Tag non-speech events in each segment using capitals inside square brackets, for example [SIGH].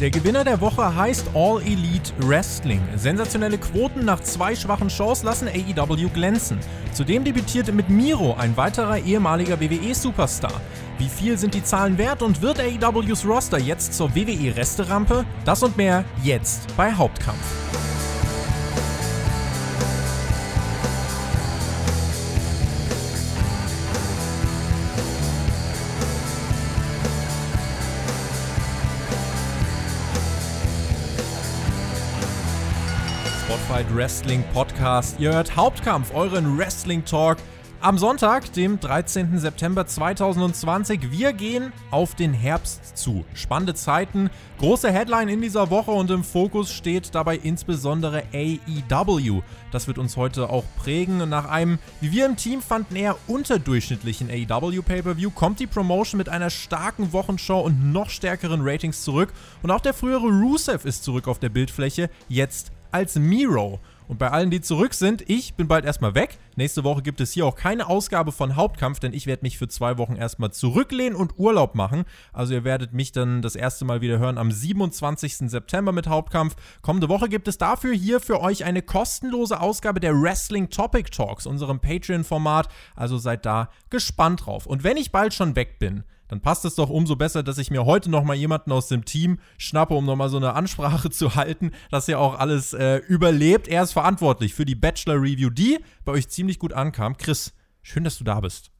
Der Gewinner der Woche heißt All Elite Wrestling. Sensationelle Quoten nach zwei schwachen Shows lassen AEW glänzen. Zudem debütierte mit Miro ein weiterer ehemaliger WWE-Superstar. Wie viel sind die Zahlen wert und wird AEWs Roster jetzt zur WWE-Resterampe? Das und mehr jetzt bei Hauptkampf. Spotlight Wrestling Podcast. Ihr hört Hauptkampf, euren Wrestling Talk. Am Sonntag, dem 13. September 2020. Wir gehen auf den Herbst zu. Spannende Zeiten, große Headline in dieser Woche und im Fokus steht dabei insbesondere AEW. Das wird uns heute auch prägen. Nach einem, wie wir im Team fanden, eher unterdurchschnittlichen AEW Pay-Per-View kommt die Promotion mit einer starken Wochenshow und noch stärkeren Ratings zurück. Und auch der frühere Rusev ist zurück auf der Bildfläche, jetzt als Miro. Und bei allen, die zurück sind, ich bin bald erstmal weg. Nächste Woche gibt es hier auch keine Ausgabe von Hauptkampf, denn ich werde mich für zwei Wochen erstmal zurücklehnen und Urlaub machen. Also ihr werdet mich dann das erste Mal wieder hören am 27. September mit Hauptkampf. Kommende Woche gibt es dafür hier für euch eine kostenlose Ausgabe der Wrestling Topic Talks, unserem Patreon-Format. Also seid da gespannt drauf. Und wenn ich bald schon weg bin, dann passt es doch umso besser, dass ich mir heute nochmal jemanden aus dem Team schnappe, um nochmal so eine Ansprache [LAUGHS] zu halten, dass ihr auch alles äh, überlebt. Er ist verantwortlich für die Bachelor Review, die bei euch ziemlich gut ankam. Chris, schön, dass du da bist.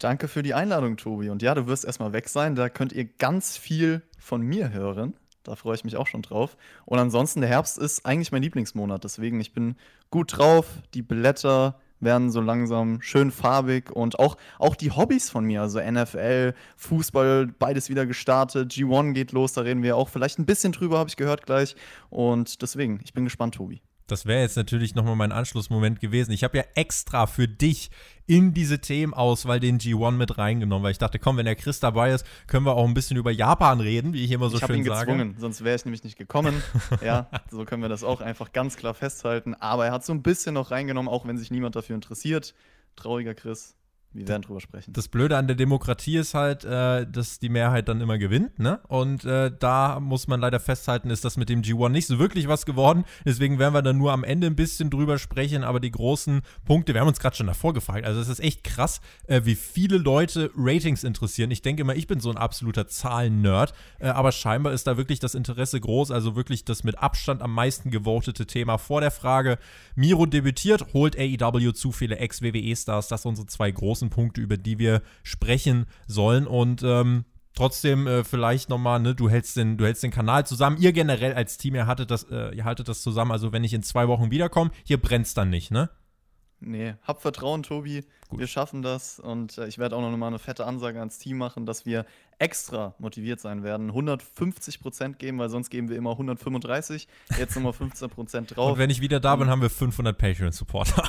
Danke für die Einladung, Tobi. Und ja, du wirst erstmal weg sein. Da könnt ihr ganz viel von mir hören. Da freue ich mich auch schon drauf. Und ansonsten, der Herbst ist eigentlich mein Lieblingsmonat. Deswegen, ich bin gut drauf. Die Blätter werden so langsam schön farbig und auch, auch die Hobbys von mir, also NFL, Fußball, beides wieder gestartet, G1 geht los, da reden wir auch vielleicht ein bisschen drüber, habe ich gehört gleich. Und deswegen, ich bin gespannt, Tobi. Das wäre jetzt natürlich nochmal mein Anschlussmoment gewesen. Ich habe ja extra für dich in diese Themenauswahl den G1 mit reingenommen, weil ich dachte, komm, wenn der Chris dabei ist, können wir auch ein bisschen über Japan reden, wie ich immer so ich schön ihn sage. Gezwungen, sonst wäre ich nämlich nicht gekommen. [LAUGHS] ja, so können wir das auch einfach ganz klar festhalten. Aber er hat so ein bisschen noch reingenommen, auch wenn sich niemand dafür interessiert. Trauriger Chris. Wir werden drüber sprechen. Das Blöde an der Demokratie ist halt, äh, dass die Mehrheit dann immer gewinnt, ne? Und äh, da muss man leider festhalten, ist das mit dem G1 nicht so wirklich was geworden. Deswegen werden wir dann nur am Ende ein bisschen drüber sprechen, aber die großen Punkte, wir haben uns gerade schon davor gefragt. Also es ist echt krass, äh, wie viele Leute Ratings interessieren. Ich denke immer, ich bin so ein absoluter Zahlen-Nerd, äh, aber scheinbar ist da wirklich das Interesse groß, also wirklich das mit Abstand am meisten gewotete Thema vor der Frage. Miro debütiert, holt AEW zu viele Ex-WWE-Stars, das sind unsere zwei großen großen Punkte, über die wir sprechen sollen. Und ähm, trotzdem äh, vielleicht nochmal, ne, du hältst den, du hältst den Kanal zusammen. Ihr generell als Team, ihr haltet das, äh, ihr haltet das zusammen. Also wenn ich in zwei Wochen wiederkomme, hier brennt es dann nicht, ne? Nee, hab Vertrauen, Tobi. Gut. Wir schaffen das und äh, ich werde auch noch mal eine fette Ansage ans Team machen, dass wir extra motiviert sein werden. 150 Prozent geben, weil sonst geben wir immer 135. Jetzt nochmal 15 Prozent drauf. Und wenn ich wieder da bin, haben wir 500 Patreon-Supporter.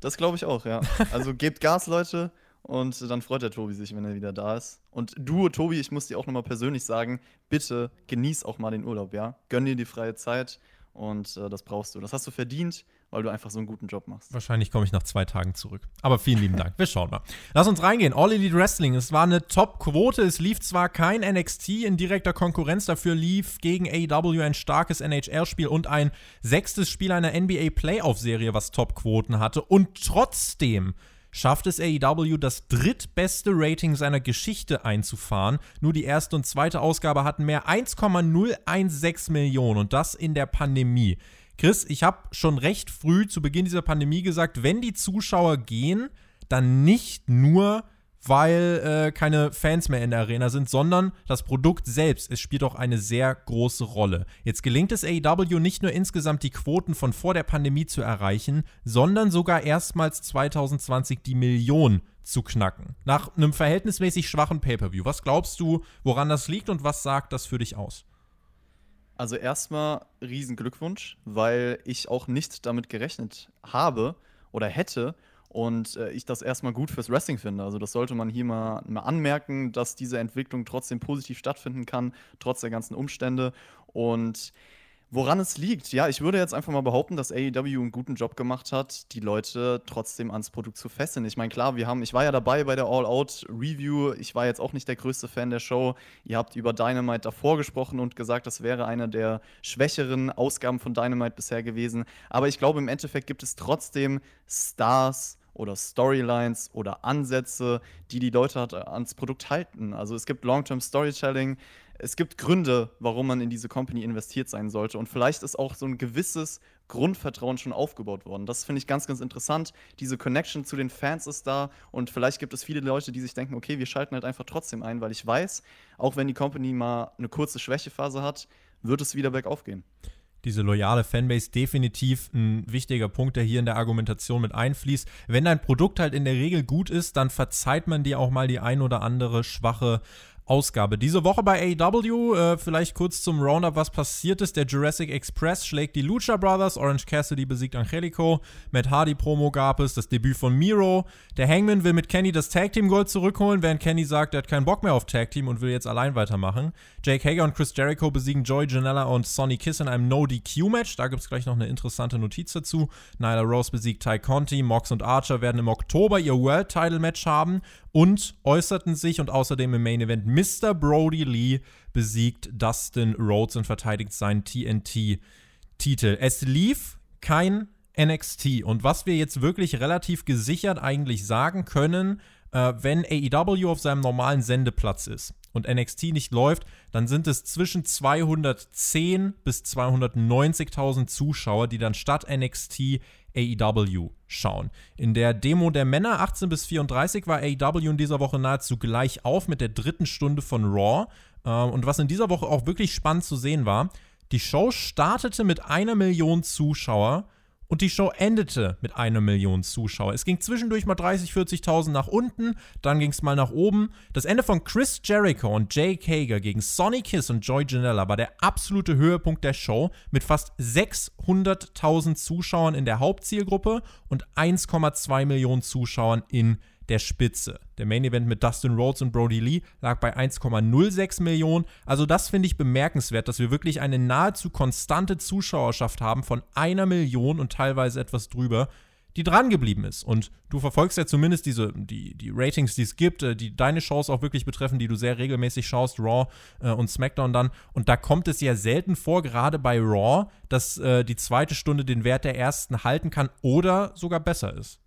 Das glaube ich auch, ja. Also gebt Gas, Leute. Und dann freut der Tobi sich, wenn er wieder da ist. Und du, Tobi, ich muss dir auch nochmal persönlich sagen, bitte genieß auch mal den Urlaub, ja? Gönn dir die freie Zeit und äh, das brauchst du. Das hast du verdient weil du einfach so einen guten Job machst. Wahrscheinlich komme ich nach zwei Tagen zurück. Aber vielen lieben Dank. Wir schauen mal. Lass uns reingehen. All Elite Wrestling. Es war eine Top-Quote. Es lief zwar kein NXT in direkter Konkurrenz, dafür lief gegen AEW ein starkes NHL-Spiel und ein sechstes Spiel einer NBA Playoff-Serie, was Top-Quoten hatte. Und trotzdem schafft es AEW, das drittbeste Rating seiner Geschichte einzufahren. Nur die erste und zweite Ausgabe hatten mehr 1,016 Millionen und das in der Pandemie. Chris, ich habe schon recht früh zu Beginn dieser Pandemie gesagt, wenn die Zuschauer gehen, dann nicht nur, weil äh, keine Fans mehr in der Arena sind, sondern das Produkt selbst. Es spielt auch eine sehr große Rolle. Jetzt gelingt es AEW nicht nur insgesamt die Quoten von vor der Pandemie zu erreichen, sondern sogar erstmals 2020 die Million zu knacken. Nach einem verhältnismäßig schwachen Pay-per-View. Was glaubst du, woran das liegt und was sagt das für dich aus? Also erstmal riesen Glückwunsch, weil ich auch nicht damit gerechnet habe oder hätte und äh, ich das erstmal gut fürs Wrestling finde. Also das sollte man hier mal, mal anmerken, dass diese Entwicklung trotzdem positiv stattfinden kann, trotz der ganzen Umstände. Und Woran es liegt? Ja, ich würde jetzt einfach mal behaupten, dass AEW einen guten Job gemacht hat, die Leute trotzdem ans Produkt zu fesseln. Ich meine, klar, wir haben, ich war ja dabei bei der All-Out-Review. Ich war jetzt auch nicht der größte Fan der Show. Ihr habt über Dynamite davor gesprochen und gesagt, das wäre eine der schwächeren Ausgaben von Dynamite bisher gewesen. Aber ich glaube, im Endeffekt gibt es trotzdem Stars, oder Storylines oder Ansätze, die die Leute halt ans Produkt halten. Also es gibt Long-Term Storytelling, es gibt Gründe, warum man in diese Company investiert sein sollte. Und vielleicht ist auch so ein gewisses Grundvertrauen schon aufgebaut worden. Das finde ich ganz, ganz interessant. Diese Connection zu den Fans ist da und vielleicht gibt es viele Leute, die sich denken, okay, wir schalten halt einfach trotzdem ein, weil ich weiß, auch wenn die Company mal eine kurze Schwächephase hat, wird es wieder bergauf gehen diese loyale Fanbase definitiv ein wichtiger Punkt, der hier in der Argumentation mit einfließt. Wenn dein Produkt halt in der Regel gut ist, dann verzeiht man dir auch mal die ein oder andere schwache Ausgabe. Diese Woche bei AEW, äh, vielleicht kurz zum Roundup, was passiert ist. Der Jurassic Express schlägt die Lucha Brothers, Orange Cassidy besiegt Angelico, Matt Hardy Promo gab es, das Debüt von Miro. Der Hangman will mit Kenny das Tag Team Gold zurückholen, während Kenny sagt, er hat keinen Bock mehr auf Tag Team und will jetzt allein weitermachen. Jake Hager und Chris Jericho besiegen Joy Janella und Sonny Kiss in einem No-DQ-Match. Da gibt es gleich noch eine interessante Notiz dazu. Nyla Rose besiegt Ty Conti, Mox und Archer werden im Oktober ihr World Title Match haben und äußerten sich und außerdem im Main Event Mr. Brody Lee besiegt Dustin Rhodes und verteidigt seinen TNT-Titel. Es lief kein NXT und was wir jetzt wirklich relativ gesichert eigentlich sagen können, äh, wenn AEW auf seinem normalen Sendeplatz ist und NXT nicht läuft, dann sind es zwischen 210 bis 290.000 Zuschauer, die dann statt NXT AEW schauen. In der Demo der Männer 18 bis 34 war AEW in dieser Woche nahezu gleich auf mit der dritten Stunde von Raw. Äh, und was in dieser Woche auch wirklich spannend zu sehen war, die Show startete mit einer Million Zuschauer und die Show endete mit einer Million Zuschauer. Es ging zwischendurch mal 30, 40.000 nach unten, dann ging es mal nach oben. Das Ende von Chris Jericho und Jake Hager gegen Sonny Kiss und Joy Janella war der absolute Höhepunkt der Show mit fast 600.000 Zuschauern in der Hauptzielgruppe und 1,2 Millionen Zuschauern in der Spitze. Der Main Event mit Dustin Rhodes und Brody Lee lag bei 1,06 Millionen. Also das finde ich bemerkenswert, dass wir wirklich eine nahezu konstante Zuschauerschaft haben von einer Million und teilweise etwas drüber, die dran geblieben ist. Und du verfolgst ja zumindest diese, die, die Ratings, die es gibt, äh, die deine Shows auch wirklich betreffen, die du sehr regelmäßig schaust, Raw äh, und SmackDown dann. Und da kommt es ja selten vor, gerade bei Raw, dass äh, die zweite Stunde den Wert der ersten halten kann oder sogar besser ist.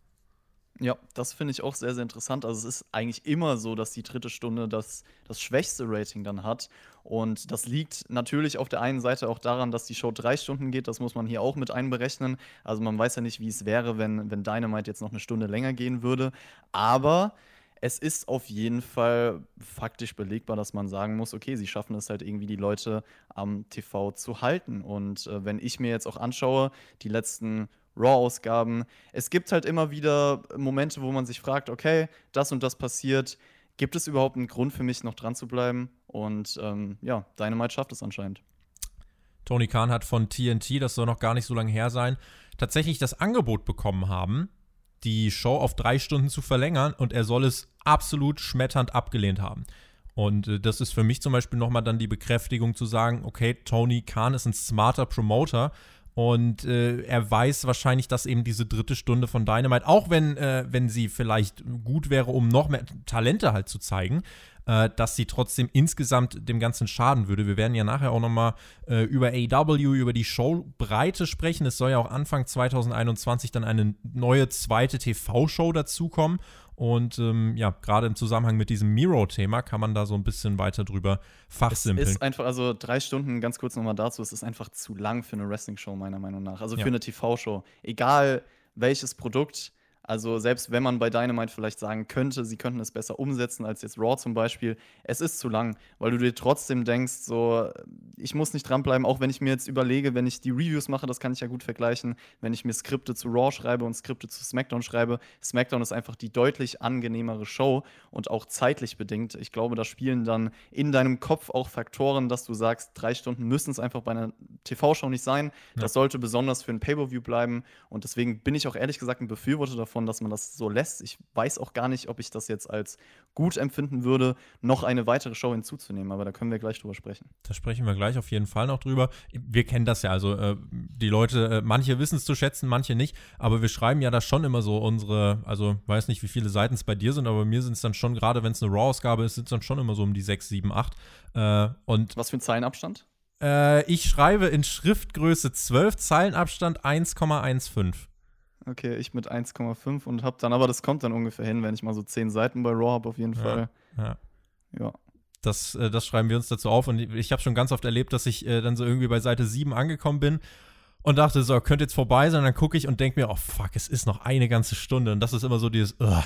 Ja, das finde ich auch sehr, sehr interessant. Also es ist eigentlich immer so, dass die dritte Stunde das, das schwächste Rating dann hat. Und das liegt natürlich auf der einen Seite auch daran, dass die Show drei Stunden geht. Das muss man hier auch mit einberechnen. Also man weiß ja nicht, wie es wäre, wenn, wenn Dynamite jetzt noch eine Stunde länger gehen würde. Aber es ist auf jeden Fall faktisch belegbar, dass man sagen muss, okay, sie schaffen es halt irgendwie, die Leute am TV zu halten. Und äh, wenn ich mir jetzt auch anschaue, die letzten Raw-Ausgaben. Es gibt halt immer wieder Momente, wo man sich fragt, okay, das und das passiert. Gibt es überhaupt einen Grund für mich, noch dran zu bleiben? Und ähm, ja, Dynamite schafft es anscheinend. Tony Khan hat von TNT, das soll noch gar nicht so lange her sein, tatsächlich das Angebot bekommen haben, die Show auf drei Stunden zu verlängern und er soll es absolut schmetternd abgelehnt haben. Und äh, das ist für mich zum Beispiel nochmal dann die Bekräftigung zu sagen, okay, Tony Khan ist ein smarter Promoter und äh, er weiß wahrscheinlich, dass eben diese dritte Stunde von Dynamite, auch wenn, äh, wenn sie vielleicht gut wäre, um noch mehr Talente halt zu zeigen, äh, dass sie trotzdem insgesamt dem Ganzen schaden würde. Wir werden ja nachher auch nochmal äh, über AW, über die Showbreite sprechen. Es soll ja auch Anfang 2021 dann eine neue zweite TV-Show dazukommen. Und ähm, ja, gerade im Zusammenhang mit diesem Miro-Thema kann man da so ein bisschen weiter drüber fachsimpeln. Es ist einfach, also drei Stunden, ganz kurz nochmal dazu, es ist einfach zu lang für eine Wrestling-Show, meiner Meinung nach. Also für ja. eine TV-Show. Egal welches Produkt, also selbst wenn man bei Dynamite vielleicht sagen könnte, sie könnten es besser umsetzen als jetzt Raw zum Beispiel, es ist zu lang, weil du dir trotzdem denkst, so, ich muss nicht dranbleiben, auch wenn ich mir jetzt überlege, wenn ich die Reviews mache, das kann ich ja gut vergleichen, wenn ich mir Skripte zu Raw schreibe und Skripte zu SmackDown schreibe. SmackDown ist einfach die deutlich angenehmere Show und auch zeitlich bedingt. Ich glaube, da spielen dann in deinem Kopf auch Faktoren, dass du sagst, drei Stunden müssen es einfach bei einer TV-Show nicht sein. Ja. Das sollte besonders für ein Pay-Per-View bleiben und deswegen bin ich auch ehrlich gesagt ein Befürworter davon, davon, dass man das so lässt. Ich weiß auch gar nicht, ob ich das jetzt als gut empfinden würde, noch eine weitere Show hinzuzunehmen, aber da können wir gleich drüber sprechen. Da sprechen wir gleich auf jeden Fall noch drüber. Wir kennen das ja, also äh, die Leute, äh, manche wissen es zu schätzen, manche nicht, aber wir schreiben ja da schon immer so unsere, also weiß nicht, wie viele Seiten es bei dir sind, aber bei mir sind es dann schon, gerade wenn es eine Raw-Ausgabe ist, sind es dann schon immer so um die 6, 7, 8. Äh, und Was für ein Zeilenabstand? Äh, ich schreibe in Schriftgröße 12, Zeilenabstand 1,15. Okay, ich mit 1,5 und hab dann, aber das kommt dann ungefähr hin, wenn ich mal so 10 Seiten bei Raw habe, auf jeden Fall. Ja. Ja. Das, äh, das schreiben wir uns dazu auf. Und ich habe schon ganz oft erlebt, dass ich äh, dann so irgendwie bei Seite 7 angekommen bin und dachte, so, könnte jetzt vorbei sein. Und dann gucke ich und denke mir, oh fuck, es ist noch eine ganze Stunde. Und das ist immer so dieses, ugh.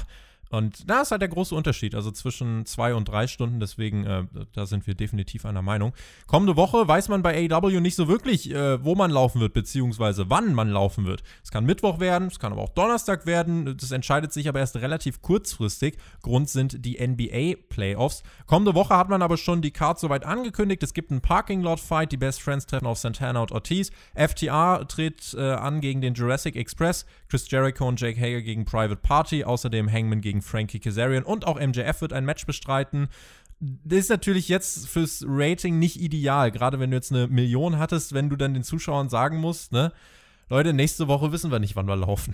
Und da ist halt der große Unterschied, also zwischen zwei und drei Stunden, deswegen, äh, da sind wir definitiv einer Meinung. Kommende Woche weiß man bei AEW nicht so wirklich, äh, wo man laufen wird, beziehungsweise wann man laufen wird. Es kann Mittwoch werden, es kann aber auch Donnerstag werden, das entscheidet sich aber erst relativ kurzfristig. Grund sind die NBA-Playoffs. Kommende Woche hat man aber schon die Card soweit angekündigt, es gibt einen Parking Lot-Fight, die Best Friends treffen auf Santana und Ortiz. FTA tritt äh, an gegen den Jurassic Express, Chris Jericho und Jake Hager gegen Private Party, außerdem Hangman gegen Frankie Kazarian und auch MJF wird ein Match bestreiten. Das ist natürlich jetzt fürs Rating nicht ideal, gerade wenn du jetzt eine Million hattest, wenn du dann den Zuschauern sagen musst, ne, Leute, nächste Woche wissen wir nicht, wann wir laufen.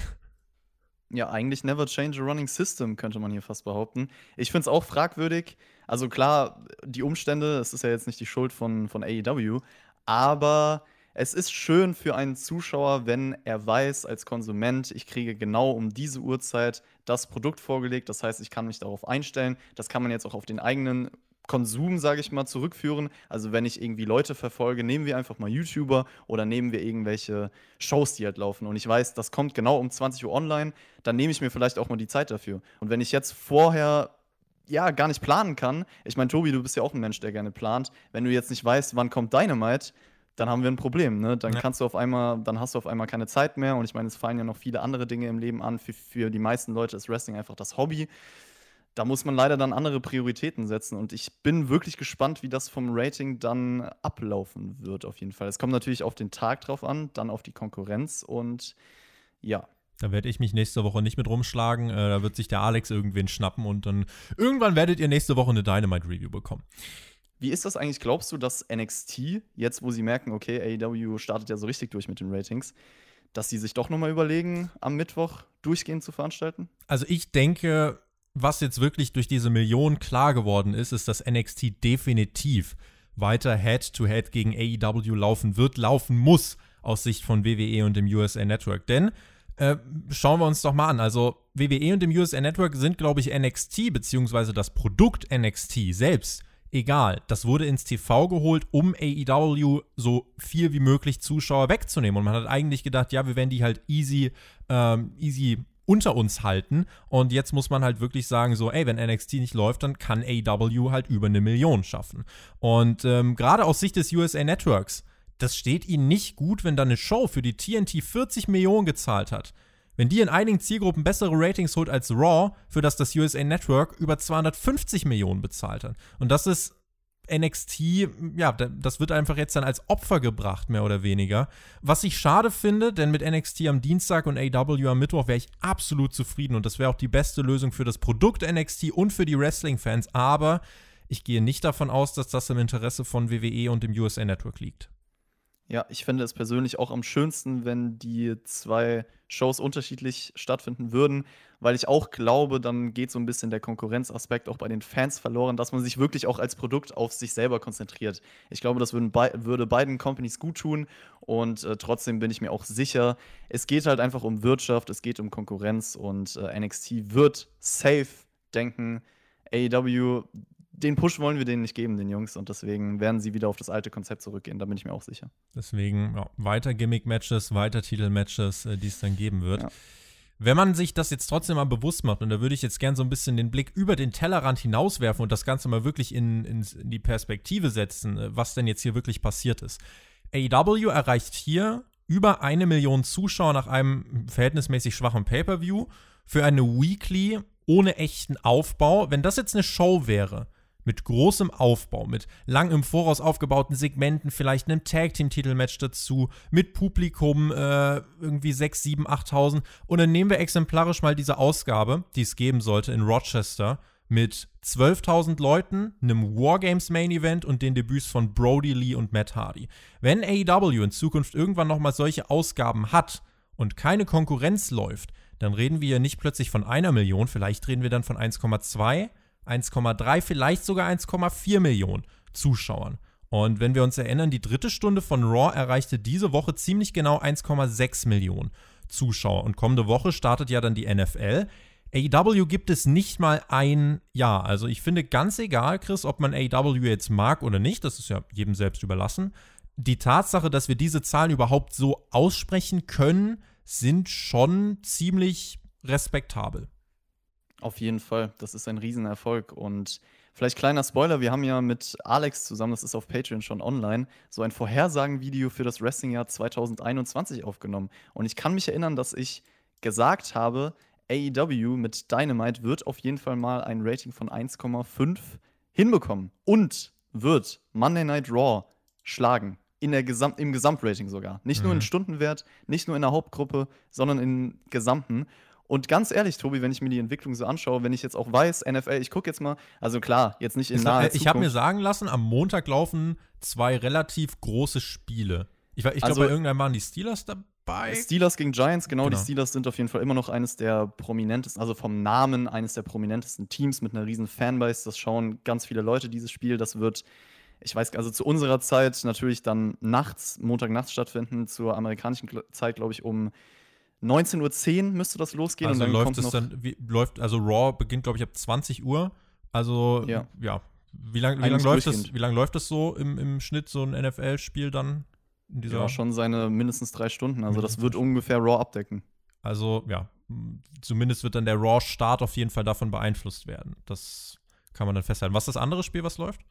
Ja, eigentlich never change a running system, könnte man hier fast behaupten. Ich finde es auch fragwürdig. Also klar, die Umstände, es ist ja jetzt nicht die Schuld von, von AEW, aber es ist schön für einen Zuschauer, wenn er weiß als Konsument, ich kriege genau um diese Uhrzeit das Produkt vorgelegt. Das heißt, ich kann mich darauf einstellen. Das kann man jetzt auch auf den eigenen Konsum, sage ich mal, zurückführen. Also wenn ich irgendwie Leute verfolge, nehmen wir einfach mal YouTuber oder nehmen wir irgendwelche Shows, die halt laufen. Und ich weiß, das kommt genau um 20 Uhr online, dann nehme ich mir vielleicht auch mal die Zeit dafür. Und wenn ich jetzt vorher ja gar nicht planen kann, ich meine, Tobi, du bist ja auch ein Mensch, der gerne plant, wenn du jetzt nicht weißt, wann kommt Dynamite, dann haben wir ein Problem. Ne? Dann ja. kannst du auf einmal, dann hast du auf einmal keine Zeit mehr. Und ich meine, es fallen ja noch viele andere Dinge im Leben an. Für, für die meisten Leute ist Wrestling einfach das Hobby. Da muss man leider dann andere Prioritäten setzen. Und ich bin wirklich gespannt, wie das vom Rating dann ablaufen wird, auf jeden Fall. Es kommt natürlich auf den Tag drauf an, dann auf die Konkurrenz und ja. Da werde ich mich nächste Woche nicht mit rumschlagen. Äh, da wird sich der Alex irgendwen schnappen und dann irgendwann werdet ihr nächste Woche eine Dynamite Review bekommen. Wie ist das eigentlich? Glaubst du, dass NXT, jetzt wo sie merken, okay, AEW startet ja so richtig durch mit den Ratings, dass sie sich doch nochmal überlegen, am Mittwoch durchgehend zu veranstalten? Also ich denke, was jetzt wirklich durch diese Millionen klar geworden ist, ist, dass NXT definitiv weiter Head-to-Head -head gegen AEW laufen wird, laufen muss aus Sicht von WWE und dem USA Network. Denn äh, schauen wir uns doch mal an. Also WWE und dem USA Network sind, glaube ich, NXT beziehungsweise das Produkt NXT selbst egal. Das wurde ins TV geholt, um AEW so viel wie möglich Zuschauer wegzunehmen. Und man hat eigentlich gedacht, ja, wir werden die halt easy, ähm, easy unter uns halten. Und jetzt muss man halt wirklich sagen, so, ey, wenn NXT nicht läuft, dann kann AEW halt über eine Million schaffen. Und ähm, gerade aus Sicht des USA Networks, das steht ihnen nicht gut, wenn da eine Show für die TNT 40 Millionen gezahlt hat. Wenn die in einigen Zielgruppen bessere Ratings holt als Raw, für das das USA Network über 250 Millionen bezahlt hat. Und das ist NXT, ja, das wird einfach jetzt dann als Opfer gebracht, mehr oder weniger. Was ich schade finde, denn mit NXT am Dienstag und AW am Mittwoch wäre ich absolut zufrieden und das wäre auch die beste Lösung für das Produkt NXT und für die Wrestling-Fans. Aber ich gehe nicht davon aus, dass das im Interesse von WWE und dem USA Network liegt. Ja, ich finde es persönlich auch am schönsten, wenn die zwei Shows unterschiedlich stattfinden würden, weil ich auch glaube, dann geht so ein bisschen der Konkurrenzaspekt auch bei den Fans verloren, dass man sich wirklich auch als Produkt auf sich selber konzentriert. Ich glaube, das be würde beiden Companies gut tun und äh, trotzdem bin ich mir auch sicher, es geht halt einfach um Wirtschaft, es geht um Konkurrenz und äh, NXT wird safe denken, AEW den Push wollen wir denen nicht geben, den Jungs. Und deswegen werden sie wieder auf das alte Konzept zurückgehen. Da bin ich mir auch sicher. Deswegen ja, weiter Gimmick-Matches, weiter Titel-Matches, äh, die es dann geben wird. Ja. Wenn man sich das jetzt trotzdem mal bewusst macht, und da würde ich jetzt gern so ein bisschen den Blick über den Tellerrand hinauswerfen und das Ganze mal wirklich in, in, in die Perspektive setzen, äh, was denn jetzt hier wirklich passiert ist. AEW erreicht hier über eine Million Zuschauer nach einem verhältnismäßig schwachen Pay-Per-View für eine Weekly ohne echten Aufbau. Wenn das jetzt eine Show wäre, mit großem Aufbau, mit lang im Voraus aufgebauten Segmenten, vielleicht einem Tag-Team-Titelmatch dazu, mit Publikum äh, irgendwie 6, 7, 8.000. Und dann nehmen wir exemplarisch mal diese Ausgabe, die es geben sollte in Rochester, mit 12.000 Leuten, einem Wargames Main Event und den Debüts von Brody Lee und Matt Hardy. Wenn AEW in Zukunft irgendwann nochmal solche Ausgaben hat und keine Konkurrenz läuft, dann reden wir ja nicht plötzlich von einer Million, vielleicht reden wir dann von 1,2 1,3, vielleicht sogar 1,4 Millionen Zuschauern. Und wenn wir uns erinnern, die dritte Stunde von Raw erreichte diese Woche ziemlich genau 1,6 Millionen Zuschauer. Und kommende Woche startet ja dann die NFL. AEW gibt es nicht mal ein Jahr. Also ich finde ganz egal, Chris, ob man AEW jetzt mag oder nicht, das ist ja jedem selbst überlassen. Die Tatsache, dass wir diese Zahlen überhaupt so aussprechen können, sind schon ziemlich respektabel. Auf jeden Fall, das ist ein Riesenerfolg. Und vielleicht kleiner Spoiler, wir haben ja mit Alex zusammen, das ist auf Patreon schon online, so ein Vorhersagenvideo für das Wrestlingjahr 2021 aufgenommen. Und ich kann mich erinnern, dass ich gesagt habe, AEW mit Dynamite wird auf jeden Fall mal ein Rating von 1,5 hinbekommen und wird Monday Night Raw schlagen. In der Gesam im Gesamtrating sogar. Nicht mhm. nur in Stundenwert, nicht nur in der Hauptgruppe, sondern im Gesamten. Und ganz ehrlich, Tobi, wenn ich mir die Entwicklung so anschaue, wenn ich jetzt auch weiß, NFL, ich gucke jetzt mal, also klar, jetzt nicht in ich, naher Ich habe mir sagen lassen, am Montag laufen zwei relativ große Spiele. Ich, ich glaube, also, bei irgendeinem waren die Steelers dabei. Steelers gegen Giants, genau, genau, Die Steelers sind auf jeden Fall immer noch eines der prominentesten, also vom Namen eines der prominentesten Teams mit einer riesen Fanbase. Das schauen ganz viele Leute dieses Spiel. Das wird ich weiß, also zu unserer Zeit natürlich dann nachts, Montagnachts stattfinden, zur amerikanischen Zeit, glaube ich, um 19.10 Uhr müsste das losgehen. Also und dann läuft es dann, wie, läuft, also Raw beginnt, glaube ich, ab 20 Uhr. Also, ja. ja. Wie lange wie lang läuft, das, lang läuft das so im, im Schnitt, so ein NFL-Spiel dann? In dieser ja, schon seine mindestens drei Stunden. Also, das wird ungefähr Raw abdecken. Also, ja. Zumindest wird dann der Raw-Start auf jeden Fall davon beeinflusst werden. Das kann man dann festhalten. Was ist das andere Spiel, was läuft?